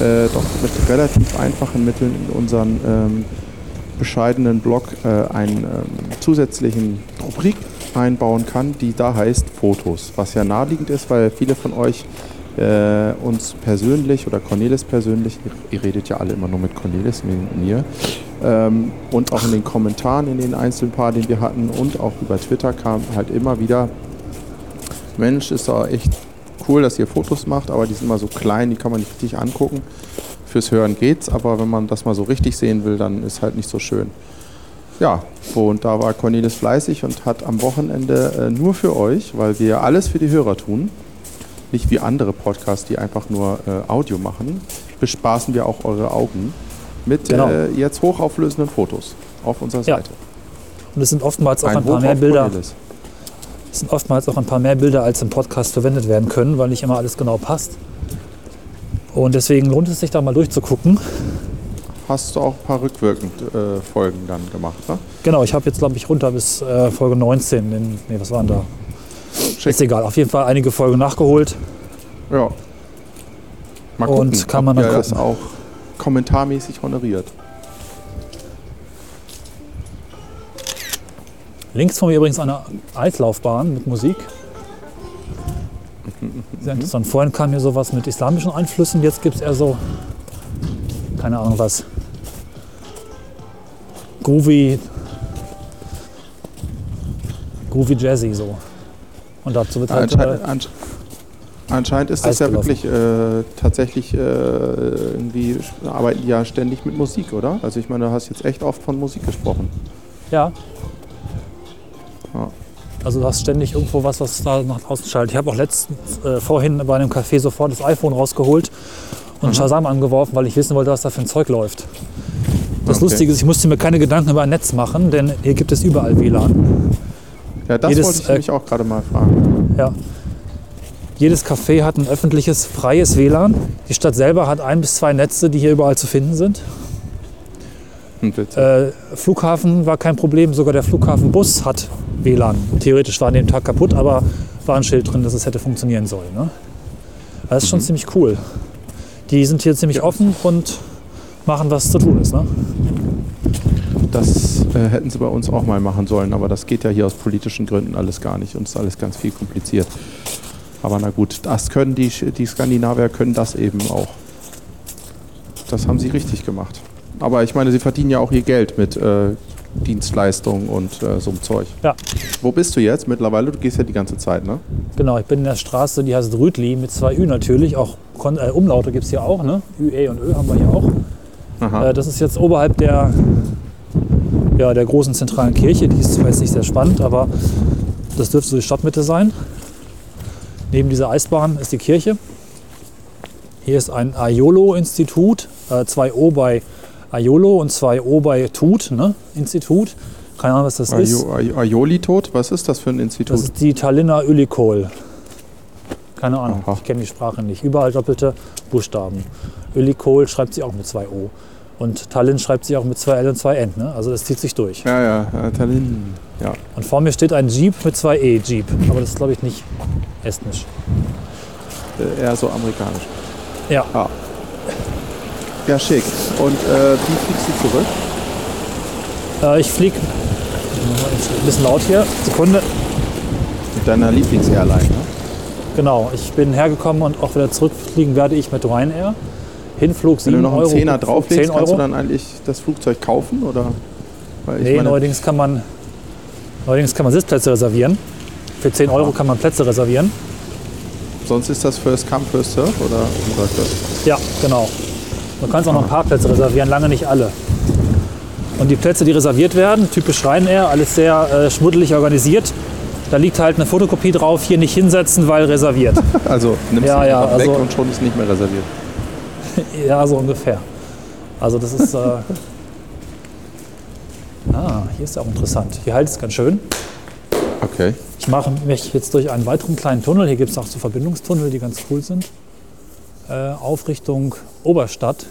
äh, doch mit relativ einfachen Mitteln in unseren ähm, bescheidenen Blog äh, einen ähm, zusätzlichen Rubrik einbauen kann, die da heißt Fotos. Was ja naheliegend ist, weil viele von euch äh, uns persönlich oder Cornelis persönlich, ihr, ihr redet ja alle immer nur mit Cornelis, mit mir, ähm, und auch in den Kommentaren in den einzelnen paar, den wir hatten und auch über Twitter kam halt immer wieder, Mensch, ist doch echt cool, dass ihr Fotos macht, aber die sind mal so klein, die kann man nicht richtig angucken. Fürs Hören geht's, aber wenn man das mal so richtig sehen will, dann ist halt nicht so schön. Ja, und da war Cornelis fleißig und hat am Wochenende äh, nur für euch, weil wir alles für die Hörer tun, nicht wie andere Podcasts, die einfach nur äh, Audio machen, bespaßen wir auch eure Augen mit Genau. äh, jetzt hochauflösenden Fotos auf unserer Ja. Seite. Und es sind oftmals auch ein, Ein paar mehr Bilder. Cornelis. Es sind oftmals auch ein paar mehr Bilder, als im Podcast verwendet werden können, weil nicht immer alles genau passt. Und deswegen lohnt es sich da mal durchzugucken. Hast du auch ein paar rückwirkend äh, Folgen dann gemacht, ne? Genau, ich habe jetzt, glaube ich, runter bis äh, Folge 19. Den, nee, was waren da? Schick. Ist egal. Auf jeden Fall einige Folgen nachgeholt. Ja. Mal Und gucken, kann ob man dann das gucken. auch kommentarmäßig honoriert. Links von mir übrigens eine Eislaufbahn mit Musik. Sehr interessant. Vorhin kam hier sowas mit islamischen Einflüssen, jetzt gibt es eher so, keine Ahnung was, groovy, groovy Jazzy so. Und dazu wird halt, Anscheinend, äh, ansch anscheinend ist das ja wirklich äh, tatsächlich äh, irgendwie arbeiten die ja ständig mit Musik, oder? Also ich meine, du hast jetzt echt oft von Musik gesprochen. ja. Ja. Also du hast ständig irgendwo was, was da nach draußen schaltet. Ich habe auch letztens äh, vorhin bei einem Café sofort das iPhone rausgeholt und Shazam angeworfen, weil ich wissen wollte, was da für ein Zeug läuft. Das Okay. Lustige ist, ich musste mir keine Gedanken über ein Netz machen, denn hier gibt es überall WLAN. Ja, das Jedes, wollte ich äh, nämlich auch gerade mal fragen. Ja. Jedes Café hat ein öffentliches, freies WLAN. Die Stadt selber hat ein bis zwei Netze, die hier überall zu finden sind. Hm. Äh, Flughafen war kein Problem, sogar der Flughafenbus hat WLAN. Theoretisch war an dem Tag kaputt, aber war ein Schild drin, dass es hätte funktionieren sollen. Ne? Das ist schon ziemlich cool. Die sind hier ziemlich offen und machen, was zu tun ist. Ne? Das äh, hätten sie bei uns auch mal machen sollen, aber das geht ja hier aus politischen Gründen alles gar nicht und ist alles ganz viel kompliziert. Aber na gut, das können die, die Skandinavier können das eben auch. Das haben sie richtig gemacht. Aber ich meine, sie verdienen ja auch ihr Geld mit äh, Dienstleistungen und äh, so einem Zeug. Ja. Wo bist du jetzt mittlerweile? Du gehst ja die ganze Zeit, ne? Genau, ich bin in der Straße, die heißt Rütli mit zwei Ü natürlich. Auch Kon äh, Umlaute gibt es hier auch. Ne? Ü, E und Ö haben wir hier auch. Aha. Äh, das ist jetzt oberhalb der, ja, der großen zentralen Kirche. Die ist zwar jetzt nicht sehr spannend, aber das dürfte so die Stadtmitte sein. Neben dieser Eisbahn ist die Kirche. Hier ist ein Aiolo-Institut, äh, zwei O bei Aiolo und zwei O bei Tut, ne? Institut. Keine Ahnung, was das ist. Aio- Ai- Aioli tot? Was ist das für ein Institut? Das ist die Tallinner Ölikol. Keine Ahnung, Aha. ich kenne die Sprache nicht. Überall doppelte Buchstaben. Ölikol schreibt sie auch mit zwei O. Und Tallinn schreibt sie auch mit zwei L und zwei N. Ne? Also das zieht sich durch. ja, ja, Tallinn. Ja. Und vor mir steht ein Jeep mit zwei E, Jeep. Aber das ist, glaube ich, nicht estnisch. Äh, eher so amerikanisch. Ja, Ah. Ja, schick. Und äh, wie fliegst du zurück? äh, ich fliege. Ein bisschen laut hier. Sekunde. Mit deiner Lieblings-Airline, ne? Genau, ich bin hergekommen und auch wieder zurückfliegen werde ich mit Ryanair. Hinflug Wenn 7 du noch einen Euro. Zehner drauflegst, 10 kannst du dann eigentlich das Flugzeug kaufen? Oder? Weil Nee, neuerdings kann man, neuerdings kann man Sitzplätze reservieren. Für 10 Euro kann man Plätze reservieren. sonst ist das First Come, First Serve? Oder wie läuft das? Ja, genau. Du kannst auch noch ein paar Plätze reservieren, lange nicht alle. Und die Plätze, die reserviert werden, typisch Ryanair, alles sehr äh, schmuddelig organisiert. Da liegt halt eine Fotokopie drauf, hier nicht hinsetzen, weil reserviert. Also nimmst Ja, du ja, einfach weg also- und schon ist nicht mehr reserviert. ja, so ungefähr. Also das ist... Äh ah, hier ist ja auch interessant. Hier halt es ganz schön. Okay. Ich mache mich jetzt durch einen weiteren kleinen Tunnel. Hier gibt es auch so Verbindungstunnel, die ganz cool sind. Äh, auf Richtung Oberstadt.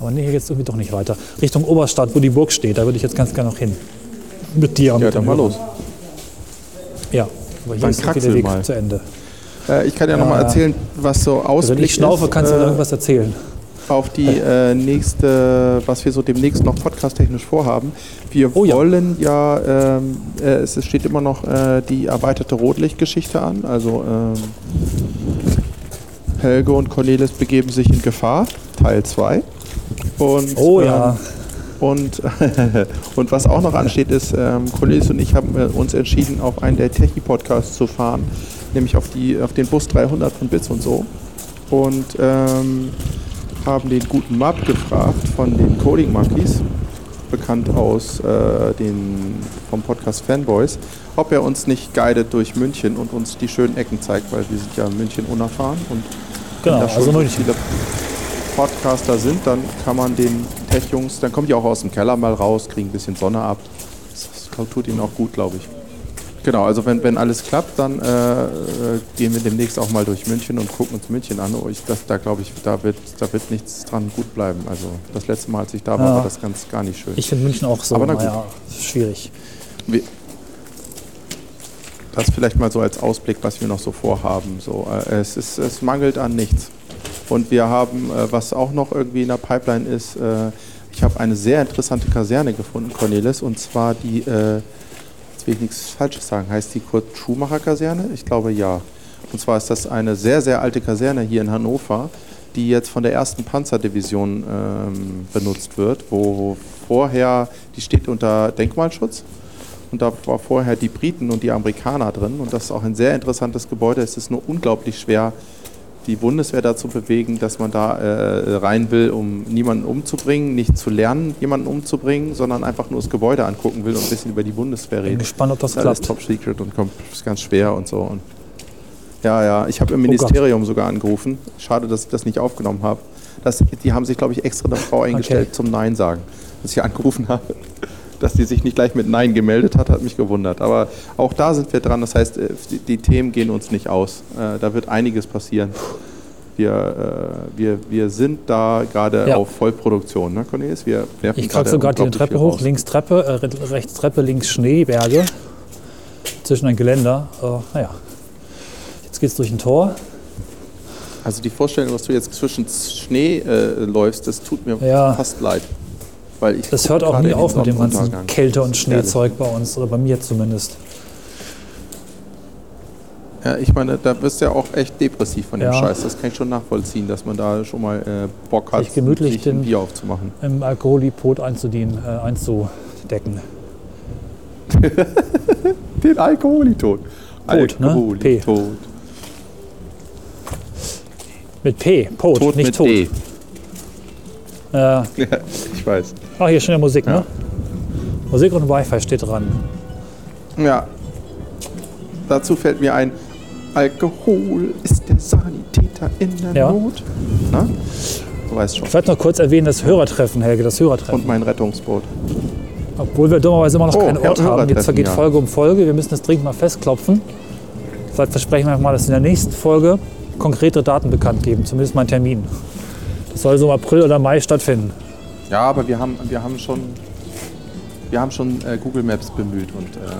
Aber nee, hier geht es irgendwie doch nicht weiter. Richtung Oberstadt, wo die Burg steht. Da würde ich jetzt ganz gerne noch hin. Mit dir. Ja, mit dann mal los. Ja, aber hier Dann ist der Weg mal. zu Ende. Äh, ich kann ja Ja. erzählen, was so Also Ausblick wenn ich schnaufe, ist, kannst du äh, irgendwas erzählen. auf die äh, nächste, was wir so demnächst noch podcast-technisch vorhaben. Wir Oh ja. wollen ja, ähm, äh, es es steht immer noch äh, die erweiterte Rotlichtgeschichte an. Also ähm, Helge und Cornelis begeben sich in Gefahr, Teil 2. Und, Oh ja. ähm, und, und was auch noch ansteht, ist, ähm, Cornelis und ich haben äh, uns entschieden, auf einen der Techie-Podcasts zu fahren, nämlich auf, die, auf den Bus 300 von Bits und so. Und ähm, haben den guten Map gefragt von den Coding Monkeys, bekannt aus äh, den, vom Podcast Fanboys, ob er uns nicht guidet durch München und uns die schönen Ecken zeigt, weil wir sind ja in München unerfahren und Genau, also München. viele Podcaster sind, dann kann man den Tech-Jungs, dann kommen die auch aus dem Keller mal raus, kriegen ein bisschen Sonne ab. Das tut ihnen auch gut, glaube ich. Genau, also wenn, wenn alles klappt, dann äh, äh, gehen wir demnächst auch mal durch München und gucken uns München an. Oh, ich, das, da glaube ich, da wird, da wird nichts dran gut bleiben. Also das letzte Mal, als ich da war, Ja. war das ganz gar nicht schön. Ich finde München auch so, Aber na gut. naja, schwierig. Wir- Das vielleicht mal so als Ausblick, was wir noch so vorhaben. So, äh, es, ist, es mangelt an nichts. Und wir haben, äh, was auch noch irgendwie in der Pipeline ist, äh, ich habe eine sehr interessante Kaserne gefunden, Cornelis, und zwar die, äh, jetzt will ich nichts Falsches sagen, heißt die Kurt Schumacher Kaserne? Ich glaube ja. Und zwar ist das eine sehr, sehr alte Kaserne hier in Hannover, die jetzt von der ersten Panzerdivision ähm, benutzt wird, wo vorher, die steht unter Denkmalschutz. Und da war vorher die Briten und die Amerikaner drin. Und das ist auch ein sehr interessantes Gebäude. Es ist nur unglaublich schwer, die Bundeswehr dazu bewegen, dass man da äh, rein will, um niemanden umzubringen, nicht zu lernen, jemanden umzubringen, sondern einfach nur das Gebäude angucken will und ein bisschen über die Bundeswehr Bin reden. gespannt, ob das Das klappt. top secret und kommt, ist ganz schwer und so. Und ja, ja, ich habe im Oh. Ministerium sogar angerufen. Schade, dass ich das nicht aufgenommen habe. Das, die haben sich, glaube ich, extra eine Frau eingestellt zum Nein sagen. Als ich angerufen habe, dass die sich nicht gleich mit Nein gemeldet hat, hat mich gewundert. Aber auch da sind wir dran. Das heißt, äh, die, Themen gehen uns nicht aus. Äh, Da wird einiges passieren. Wir, äh, wir, wir sind da gerade Ja. auf Vollproduktion, ne, Cornelis? Wir Ich kraxe gerade die Treppe hoch, links Treppe, äh, re- rechts Treppe, links Schneeberge. Zwischen ein Geländer. Äh, naja. Jetzt geht's durch ein Tor. Also die Vorstellung, dass du jetzt zwischen Schnee äh, läufst, das tut mir Ja. fast leid. Weil ich Das hört auch nie auf mit dem ganzen. Kälte- und. Schneezeug bei uns, oder bei mir zumindest. Ja, ich meine, da wirst du ja auch echt depressiv von dem Ja. Scheiß. Das kann ich schon nachvollziehen, dass man da schon mal äh, Bock hat, Sich gemütlich sich den- Bier aufzumachen. Im Alkoholipot einzudienen, äh, einzudecken. Den Alkoholitod. Tot, ne? Alkoholitod. Mit P, Pot, Tod nicht mit tot. D. Äh, Ja, ich weiß. ach, hier schon ja Musik, Ja. ne? Musik und Wi-Fi steht dran. Ja. Dazu fällt mir ein, Alkohol ist der Sanitäter in der Ja. Not. Na? Du weißt schon. Ich werde noch kurz erwähnen, das Hörertreffen, Helge, das Hörertreffen. Und mein Rettungsboot. Obwohl wir dummerweise immer noch Oh, keinen Ort haben. Jetzt vergeht ja. Folge um Folge. Wir müssen das dringend mal festklopfen. Vielleicht versprechen wir mal, dass in der nächsten Folge konkrete Daten bekannt geben, zumindest mal einen Termin. Das soll so im April oder Mai stattfinden. Ja, aber wir haben, wir haben schon, wir haben schon äh, Google Maps bemüht und äh,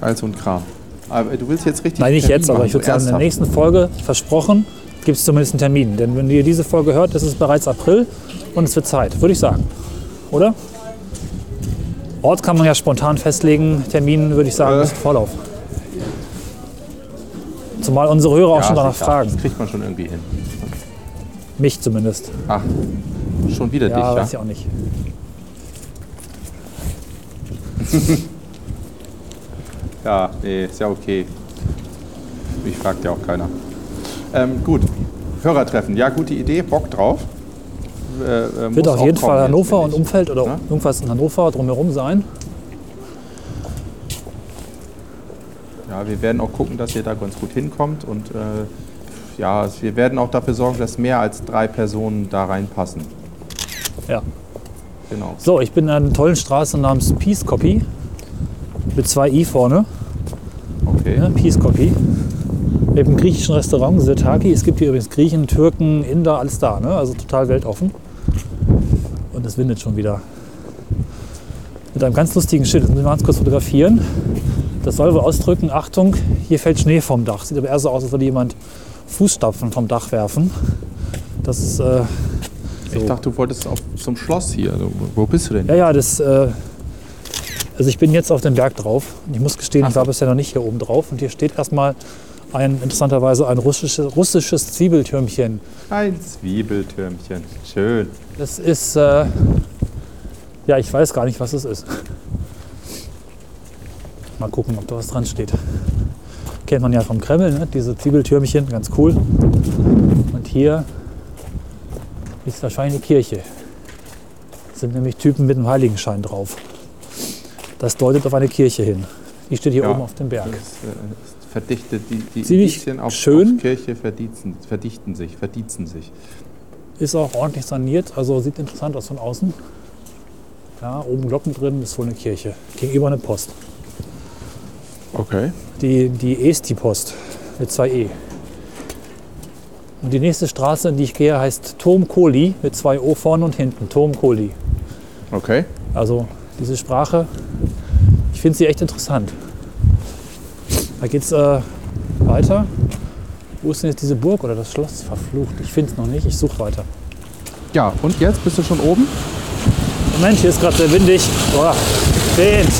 all so ein Kram. Aber du willst jetzt richtig. Nein, nicht Termin jetzt, aber machen, ich würde sagen, in der nächsten Folge, versprochen, gibt es zumindest einen Termin. Denn wenn ihr diese Folge hört, ist es bereits April und es wird Zeit, würde ich sagen. Oder? Ort kann man ja spontan festlegen, Termin würde ich sagen, Äh. ist Vorlauf. Zumal unsere Hörer auch Ja, schon danach fragen. Das kriegt man schon irgendwie hin. Mich zumindest. Ach, schon wieder Ja, dich, ja? weiß ich auch nicht. Ja, nee, ist ja okay. Mich fragt ja auch keiner. Ähm, gut, Hörertreffen. Ja, gute Idee, Bock drauf. äh, muss Wird auf jeden Fall Hannover und. Umfeld oder Ja? irgendwas in Hannover drumherum sein. Ja, wir werden auch gucken, dass ihr da ganz gut hinkommt und äh, ja, wir werden auch dafür sorgen, dass mehr als drei Personen da reinpassen. Ja. Genau. So, ich bin in einer tollen Straße namens Peace Copy mit zwei i vorne. Okay. Ja, Peace Copy. Mit einem griechischen Restaurant, Sirtaki. Es gibt hier übrigens Griechen, Türken, Inder, alles da. Ne? Also total weltoffen. Und es windet schon wieder. Mit einem ganz lustigen Schild. Das ich mal ganz kurz fotografieren. Das soll wohl ausdrücken, Achtung, hier fällt Schnee vom Dach. Sieht aber eher so aus, als würde jemand Fußstapfen vom Dach werfen. Das ist, äh, Ich dachte, du wolltest auf, zum Schloss hier. Also, wo bist du denn? ja, ja, das, äh, also ich bin jetzt auf dem Berg drauf. Ich muss gestehen, ich war bisher noch nicht hier oben drauf. Und hier steht erstmal ein, interessanterweise ein russisches, russisches Zwiebeltürmchen. Ein Zwiebeltürmchen. Schön. Das ist, äh, ja, ich weiß gar nicht, was es ist. Mal gucken, ob da was dran steht. Kennt man ja vom Kreml, ne? diese Zwiebeltürmchen, ganz cool. Und hier ist wahrscheinlich eine Kirche. Sind nämlich Typen mit einem Heiligenschein drauf. Das deutet auf eine Kirche hin. Die steht hier Ja. oben auf dem Berg. Das äh, ist verdichtet, die, die Ziemlich auf, schön. auf Kirche verdichten, verdichten sich, verdiezen sich. Ist auch ordentlich saniert, also sieht interessant aus von außen. Ja, oben Glocken drin, ist wohl eine Kirche. Gegenüber eine Post. Okay. Die, die Esti-Post mit zwei E. Und die nächste Straße, in die ich gehe, heißt Tom Kohli mit zwei O vorne und hinten. Tom Kohli. Okay. Also diese Sprache, ich finde sie echt interessant. Da geht es äh, weiter. Wo ist denn jetzt diese Burg oder das Schloss? Verflucht. Ich finde es noch nicht. Ich suche weiter. Ja, und jetzt bist du schon oben? Moment, hier ist gerade sehr windig. Boah, Wind.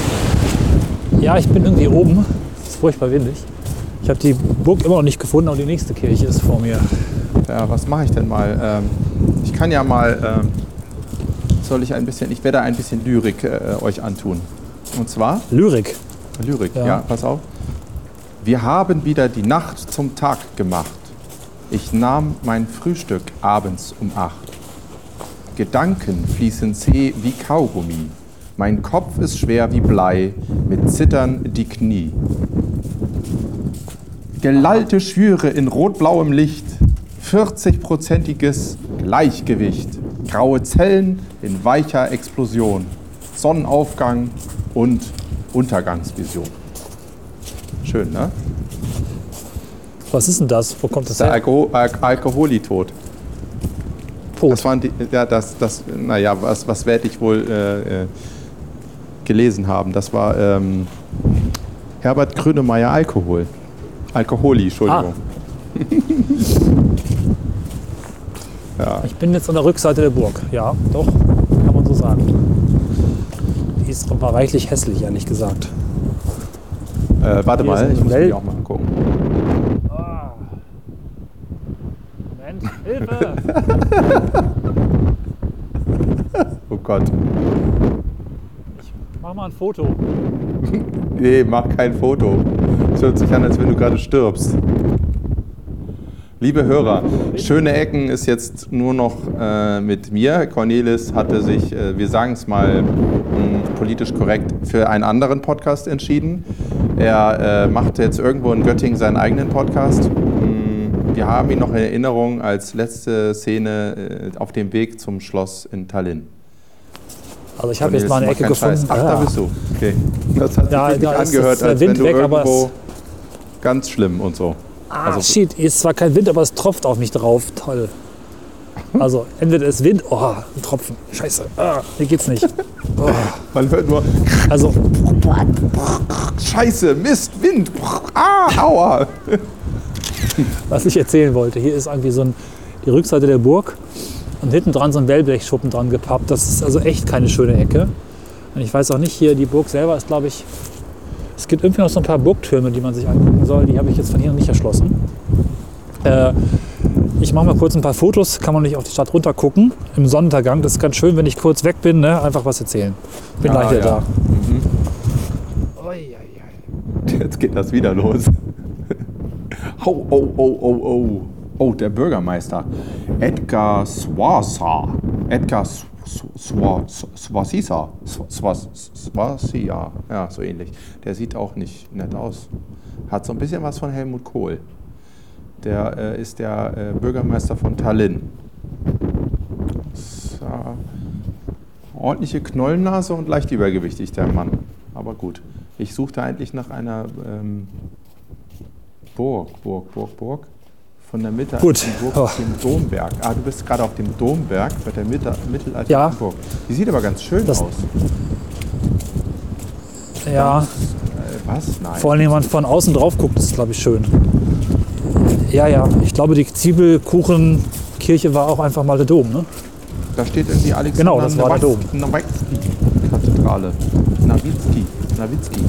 Ja, ich bin irgendwie oben. Es ist furchtbar windig. Ich habe die Burg immer noch nicht gefunden, aber die nächste Kirche ist vor mir. Ja, was mache ich denn mal? Ähm, ich kann ja mal, ähm, soll ich ein bisschen, ich werde ein bisschen Lyrik äh, euch antun. Und zwar, Lyrik. Lyrik, ja. Ja. pass auf. Wir haben wieder die Nacht zum Tag gemacht. Ich nahm mein Frühstück abends um acht. Gedanken fließen zäh wie Kaugummi. Mein Kopf ist schwer wie Blei, mit Zittern die Knie. Gelallte Schwüre in rot-blauem Licht, 40-prozentiges Gleichgewicht, graue Zellen in weicher Explosion, Sonnenaufgang und Untergangsvision. Schön, ne? Was ist denn das? Wo kommt das Der her? Alko Al Alkoholitod. Pot. Das waren die, ja, das, das, naja, was, was werde ich wohl äh, äh, gelesen haben? Das war ähm, Herbert Grönemeyer Alkohol. Alkoholi, Entschuldigung. ja, Ich bin jetzt an der Rückseite der Burg. Ja, doch, kann man so sagen. Die ist aber reichlich hässlich, ehrlich gesagt. äh, warte Hier mal, ich muss Well- mich auch mal angucken. Moment, Hilfe! Oh Gott. Mach mal ein Foto. Nee, mach kein Foto. Es hört sich an, als wenn du gerade stirbst. Liebe Hörer, Schöne Ecken ist jetzt nur noch äh, mit mir. Cornelis hatte sich, äh, wir sagen es mal mh, politisch korrekt, für einen anderen Podcast entschieden. Er äh, macht jetzt irgendwo in Göttingen seinen eigenen Podcast. Mh, wir haben ihn noch in Erinnerung als letzte Szene äh, auf dem Weg zum Schloss in Tallinn. Also ich habe jetzt mal eine Ecke gefunden. Scheiß. Ach, da Ja. bist du. Okay. Das hat sich Ja, wirklich da ist angehört, als Wind wenn du weg, aber irgendwo ganz schlimm und so. Ah, Also- shit, hier ist zwar kein Wind, aber es tropft auf mich drauf. Toll. Also entweder ist Wind, oh, ein Tropfen. Scheiße, ah, hier geht's nicht. Oh. Man hört nur Also Scheiße, Mist, Wind, ah, aua. was ich erzählen wollte. Hier ist irgendwie so ein, die Rückseite der Burg und hinten dran so ein Wellblechschuppen dran gepappt. Das ist also echt keine schöne Ecke. Und ich weiß auch nicht, hier die Burg selber ist, glaube ich, es gibt irgendwie noch so ein paar Burgtürme, die man sich angucken soll. Die habe ich jetzt von hier noch nicht erschlossen. Äh, ich mache mal kurz ein paar Fotos, kann man nicht auf die Stadt runter gucken im Sonnenuntergang. Das ist ganz schön, wenn ich kurz weg bin, ne? einfach was erzählen. Bin Ah, gleich wieder ja. da. Jetzt geht das wieder los. Oh, oh, oh, oh, oh. Oh, der Bürgermeister. Edgar Swasa. Edgar Sw- Sw- Sw- Swasisa. Sw- Swas- Swasia. Ja, so ähnlich. Der sieht auch nicht nett aus. Hat so ein bisschen was von Helmut Kohl. Der äh, ist der äh, Bürgermeister von Tallinn. Ist, ordentliche Knollennase und leicht übergewichtig, der Mann. Aber gut. Ich suchte eigentlich nach einer ähm, Burg, Burg, Burg, Burg. Von der Mitte Gut. Burg Oh. dem Domberg. Ah, du bist gerade auf dem Domberg mit der Mitte, mittelalterlichen Ja. Burg. Die sieht aber ganz schön Das- aus. Ja, Äh, was? Nein. vor allem, wenn man von außen drauf guckt, ist es, glaube ich, schön. Ja, ja, ich glaube, die Zwiebelkuchenkirche war auch einfach mal der Dom, ne? Da steht irgendwie Alexander Genau, das war der Dom. Nowitzki-Kathedrale. Nowitzki. Nowitzki.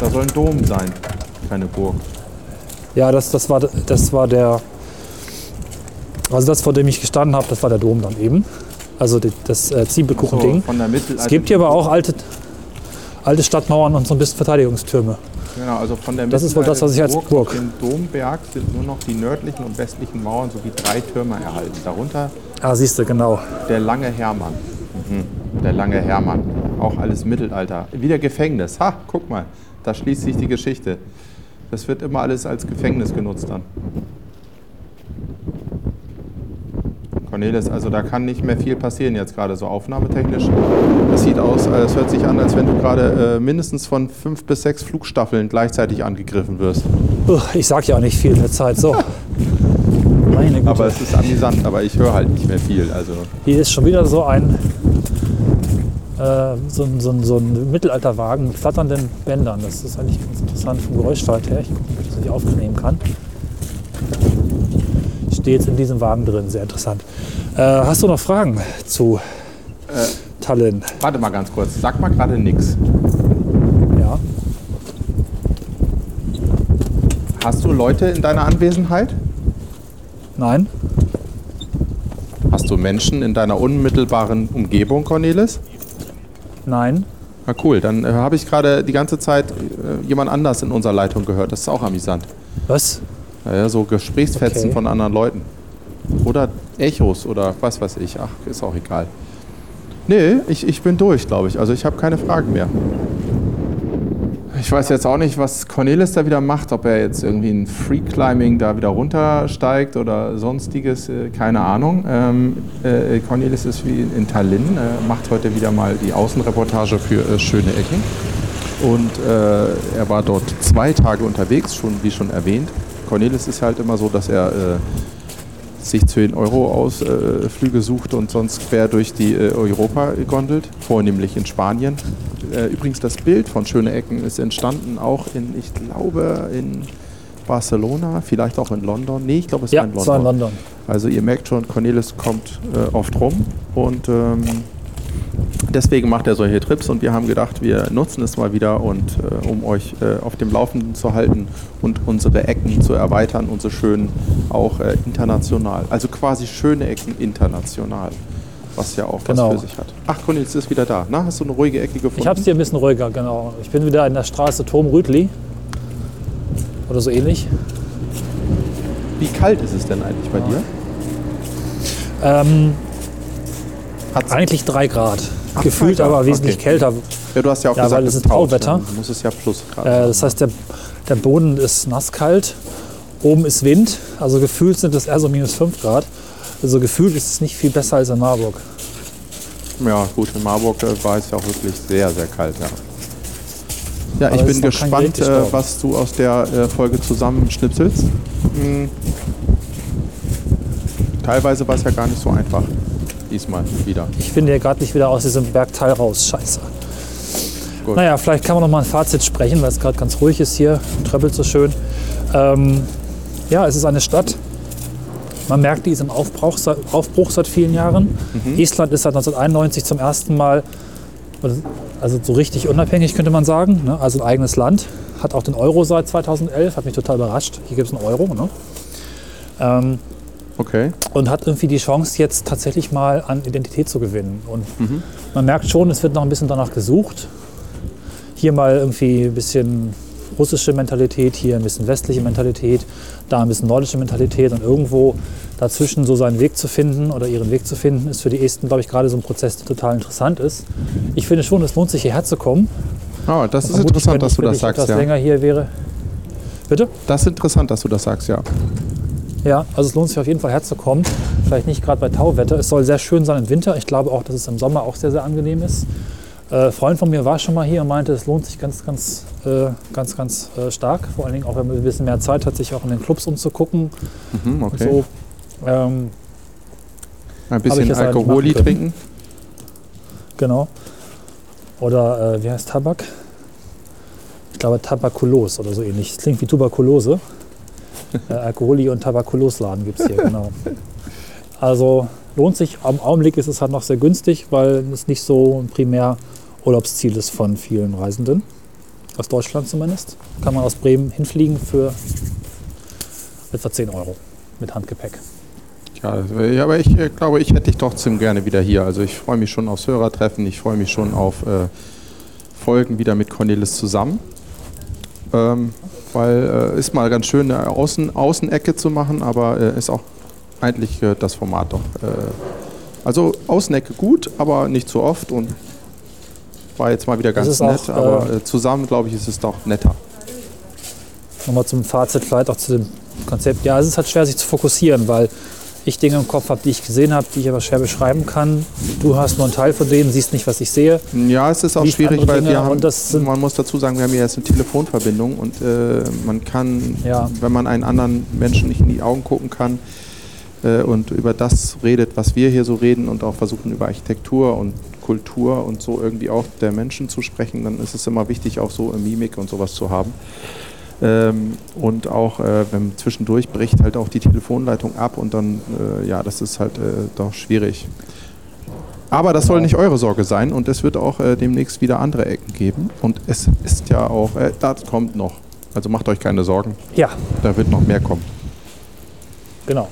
Da soll ein Dom sein, keine Burg. Ja, das, das, war, das war der. Also das, vor dem ich gestanden habe, das war der Dom dann eben. Also die- das äh, Zwiebelkuchending. von der Mittel es gibt hier aber auch alte, alte Stadtmauern und so ein bisschen Verteidigungstürme. Genau, also von der Das ist wohl das, was ich als Burg Burg- auf dem Domberg sind nur noch die nördlichen und westlichen Mauern sowie drei Türme erhalten. Darunter Ah, siehst du, genau. der lange Hermann. Mhm. Der lange Hermann. Auch alles Mittelalter. Wieder Gefängnis. Ha, guck mal, da schließt sich die Geschichte. Das wird immer alles als Gefängnis genutzt dann. Cornelis, also da kann nicht mehr viel passieren jetzt gerade so aufnahmetechnisch. Das sieht aus, äh, es hört sich an, als wenn du gerade äh, mindestens von fünf bis sechs Flugstaffeln gleichzeitig angegriffen wirst. Ich sag ja auch nicht viel in der Zeit. So. Meine Güte. Aber es ist amüsant, aber ich höre halt nicht mehr viel. Also Hier ist schon wieder so ein, äh, so, ein, so, so ein Mittelalterwagen mit flatternden Bändern. Das ist eigentlich ganz interessant vom Geräuschfalt her. Ich gucke, ob ich das nicht aufnehmen kann. Ich stehe jetzt in diesem Wagen drin, sehr interessant. Äh, hast du noch Fragen zu Tallinn? warte mal ganz kurz, sag mal gerade nix. Ja. Hast du Leute in deiner Anwesenheit? Nein? Hast du Menschen in deiner unmittelbaren Umgebung, Cornelis? Nein? Na cool, dann äh, habe ich gerade die ganze Zeit äh, jemand anders in unserer Leitung gehört. Das ist auch amüsant. Was? Naja, so Gesprächsfetzen Okay. von anderen Leuten. Oder Echos oder was weiß ich. Ach, ist auch egal. Nee, ich, ich bin durch, glaube ich. Also ich habe keine Fragen mehr. Ich weiß jetzt auch nicht, was Cornelis da wieder macht, ob er jetzt irgendwie ein Free Climbing da wieder runtersteigt oder sonstiges, äh, keine Ahnung. Ähm, äh, Cornelis ist wie in Tallinn, äh, macht heute wieder mal die Außenreportage für äh, Schöne Ecken. Und äh, er war dort zwei Tage unterwegs, schon wie schon erwähnt. Cornelis ist halt immer so, dass er äh, sich 10 Euro Ausflüge äh, sucht und sonst quer durch die äh, Europa gondelt, vornehmlich in Spanien. Äh, übrigens, das Bild von Schöne Ecken ist entstanden auch in, ich glaube, in Barcelona, vielleicht auch in London. Nee, ich glaube, es Ja, war in es London. war in London. Also ihr merkt schon, Cornelis kommt äh, oft rum und ähm, deswegen macht er solche Trips und wir haben gedacht, wir nutzen es mal wieder und äh, um euch äh, auf dem Laufenden zu halten und unsere Ecken zu erweitern, unsere schönen auch äh, international. Also quasi schöne Ecken international. Was ja auch Genau. was für sich hat. Ach, Cornelis ist wieder da. Na, hast du eine ruhige Ecke gefunden? Ich habe es hier ein bisschen ruhiger, genau. Ich bin wieder in der Straße Turm Rütli. Oder so ähnlich. Wie kalt ist es denn eigentlich bei dir? Ähm, Hat's- eigentlich 3 Grad. Ach, Gefühlt drei Grad, aber wesentlich okay. kälter. Ja, du hast ja auch Ja, gesagt, weil es ist Tauwetter. Dann muss es ja Plusgrad Äh, das heißt, der, der Boden ist nasskalt, oben ist Wind, also gefühlt sind es eher so minus 5 Grad. Also gefühlt ist es nicht viel besser als in Marburg. Ja, gut, in Marburg äh, war es ja auch wirklich sehr, sehr kalt. Ja, ja ich bin gespannt, äh, was du aus der äh, Folge zusammenschnipselst. Hm. Teilweise war es ja gar nicht so einfach. Diesmal wieder. Ich finde hier gerade nicht wieder aus diesem Bergteil raus. Scheiße. Gut. Naja, vielleicht kann man noch mal ein Fazit sprechen, weil es gerade ganz ruhig ist hier. Tröppelt so schön. Ähm, ja, es ist eine Stadt. Man merkt, die ist im Aufbruch, seit- Aufbruch seit vielen Jahren. Mhm. Island ist seit 1991 zum ersten Mal, also so richtig unabhängig könnte man sagen, ne? also ein eigenes Land. Hat auch den Euro seit 2011, hat mich total überrascht. Hier gibt es einen Euro. Ne? Ähm, Okay. und hat irgendwie die Chance, jetzt tatsächlich mal an Identität zu gewinnen. Und Mhm. man merkt schon, es wird noch ein bisschen danach gesucht. Hier mal irgendwie ein bisschen russische Mentalität, hier ein bisschen westliche Mentalität, da ein bisschen nordische Mentalität und irgendwo dazwischen so seinen Weg zu finden oder ihren Weg zu finden, ist für die Esten, glaube ich, gerade so ein Prozess, der total interessant ist. Ich finde schon, es lohnt sich hierher zu kommen. Ah, das ist interessant, dass ich du das sagst, etwas ja. länger hier wäre. Bitte? Das ist interessant, dass du das sagst, ja. Ja, also es lohnt sich auf jeden Fall herzukommen. Vielleicht nicht gerade bei Tauwetter. Es soll sehr schön sein im Winter. Ich glaube auch, dass es im Sommer auch sehr, sehr angenehm ist. Äh, Freund von mir war schon mal hier und meinte, es lohnt sich ganz, ganz, äh, ganz, ganz äh, stark. Vor allen Dingen auch, wenn man ein bisschen mehr Zeit hat, sich auch in den Clubs umzugucken. Mhm, okay. so. Ähm, Ein bisschen halt Alkoholi können. trinken. genau. Oder äh, wie heißt Tabak? Ich glaube Tabakulos oder so ähnlich. Das klingt wie Tuberkulose. äh, Alkoholi- und Tabakulosladen gibt es hier, genau. Also lohnt sich. Am Augenblick ist es halt noch sehr günstig, weil es nicht so ein primär Urlaubsziel ist von vielen Reisenden. Aus Deutschland zumindest. Kann man aus Bremen hinfliegen für etwa 10 Euro mit Handgepäck. Ja, ja, aber ich äh, glaube, ich hätte dich trotzdem gerne wieder hier. Also ich freue mich schon aufs Hörertreffen, ich freue mich schon auf äh, Folgen wieder mit Cornelis zusammen. Ähm, weil äh, ist mal ganz schön, eine Außen, Außenecke zu machen, aber äh, ist auch eigentlich äh, das Format doch. Äh, also Außenecke gut, aber nicht zu oft und war jetzt mal wieder ganz ist auch, nett, aber äh, zusammen, glaube ich, ist es doch netter. Nochmal zum Fazit, vielleicht auch zu dem Konzept. Ja, es ist halt schwer, sich zu fokussieren, weil ich Dinge im Kopf habe, die ich gesehen habe, die ich aber schwer beschreiben kann. Du hast nur einen Teil von denen, siehst nicht, was ich sehe. Ja, es ist auch Liest schwierig, weil Dinge wir haben, man muss dazu sagen, wir haben hier jetzt eine Telefonverbindung und äh, man kann, Ja. wenn man einen anderen Menschen nicht in die Augen gucken kann äh, und über das redet, was wir hier so reden und auch versuchen über Architektur und Kultur und so irgendwie auch der Menschen zu sprechen, dann ist es immer wichtig, auch so Mimik und sowas zu haben. Ähm, und auch, äh, wenn zwischendurch bricht halt auch die Telefonleitung ab und dann, äh, ja, das ist halt äh, doch schwierig. Aber das soll nicht eure Sorge sein und es wird auch äh, demnächst wieder andere Ecken geben. Und es ist ja auch, äh, das kommt noch. Also macht euch keine Sorgen, Ja, da wird noch mehr kommen. genau.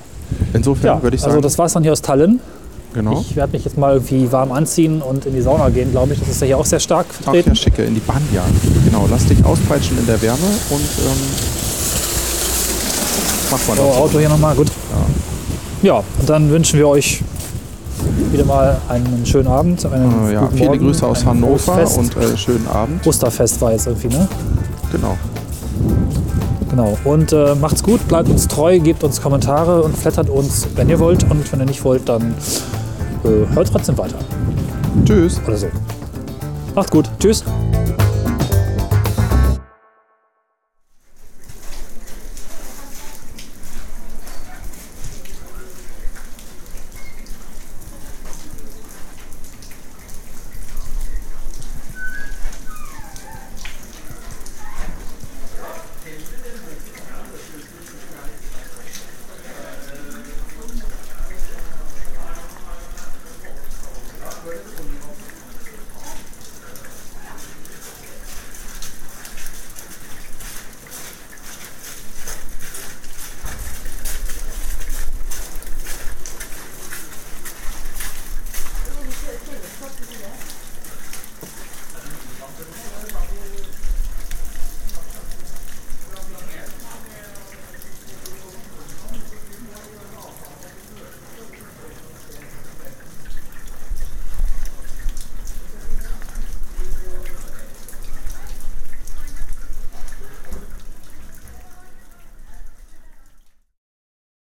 Insofern Ja, würde ich sagen, also das war es dann hier aus Tallinn. genau. Ich werde mich jetzt mal irgendwie warm anziehen und in die Sauna gehen, glaube ich. Das ist ja hier auch sehr stark Ach vertreten. ja, schicke, in die Banja. Genau, lass dich auspeitschen in der Wärme und ähm, mach mal So, noch. Auto hier nochmal, gut. Ja, und dann wünschen wir euch wieder mal einen schönen Abend. Einen Äh, ja, viele Morgen, Grüße aus Hannover frohes Fest. und äh, schönen Abend. Osterfest war jetzt irgendwie, ne? Genau. Genau. Und äh, macht's gut, bleibt uns treu, gebt uns Kommentare und flattert uns, wenn ihr wollt. Und wenn ihr nicht wollt, dann äh, hört trotzdem weiter. Tschüss. Oder so. Macht's gut. Tschüss.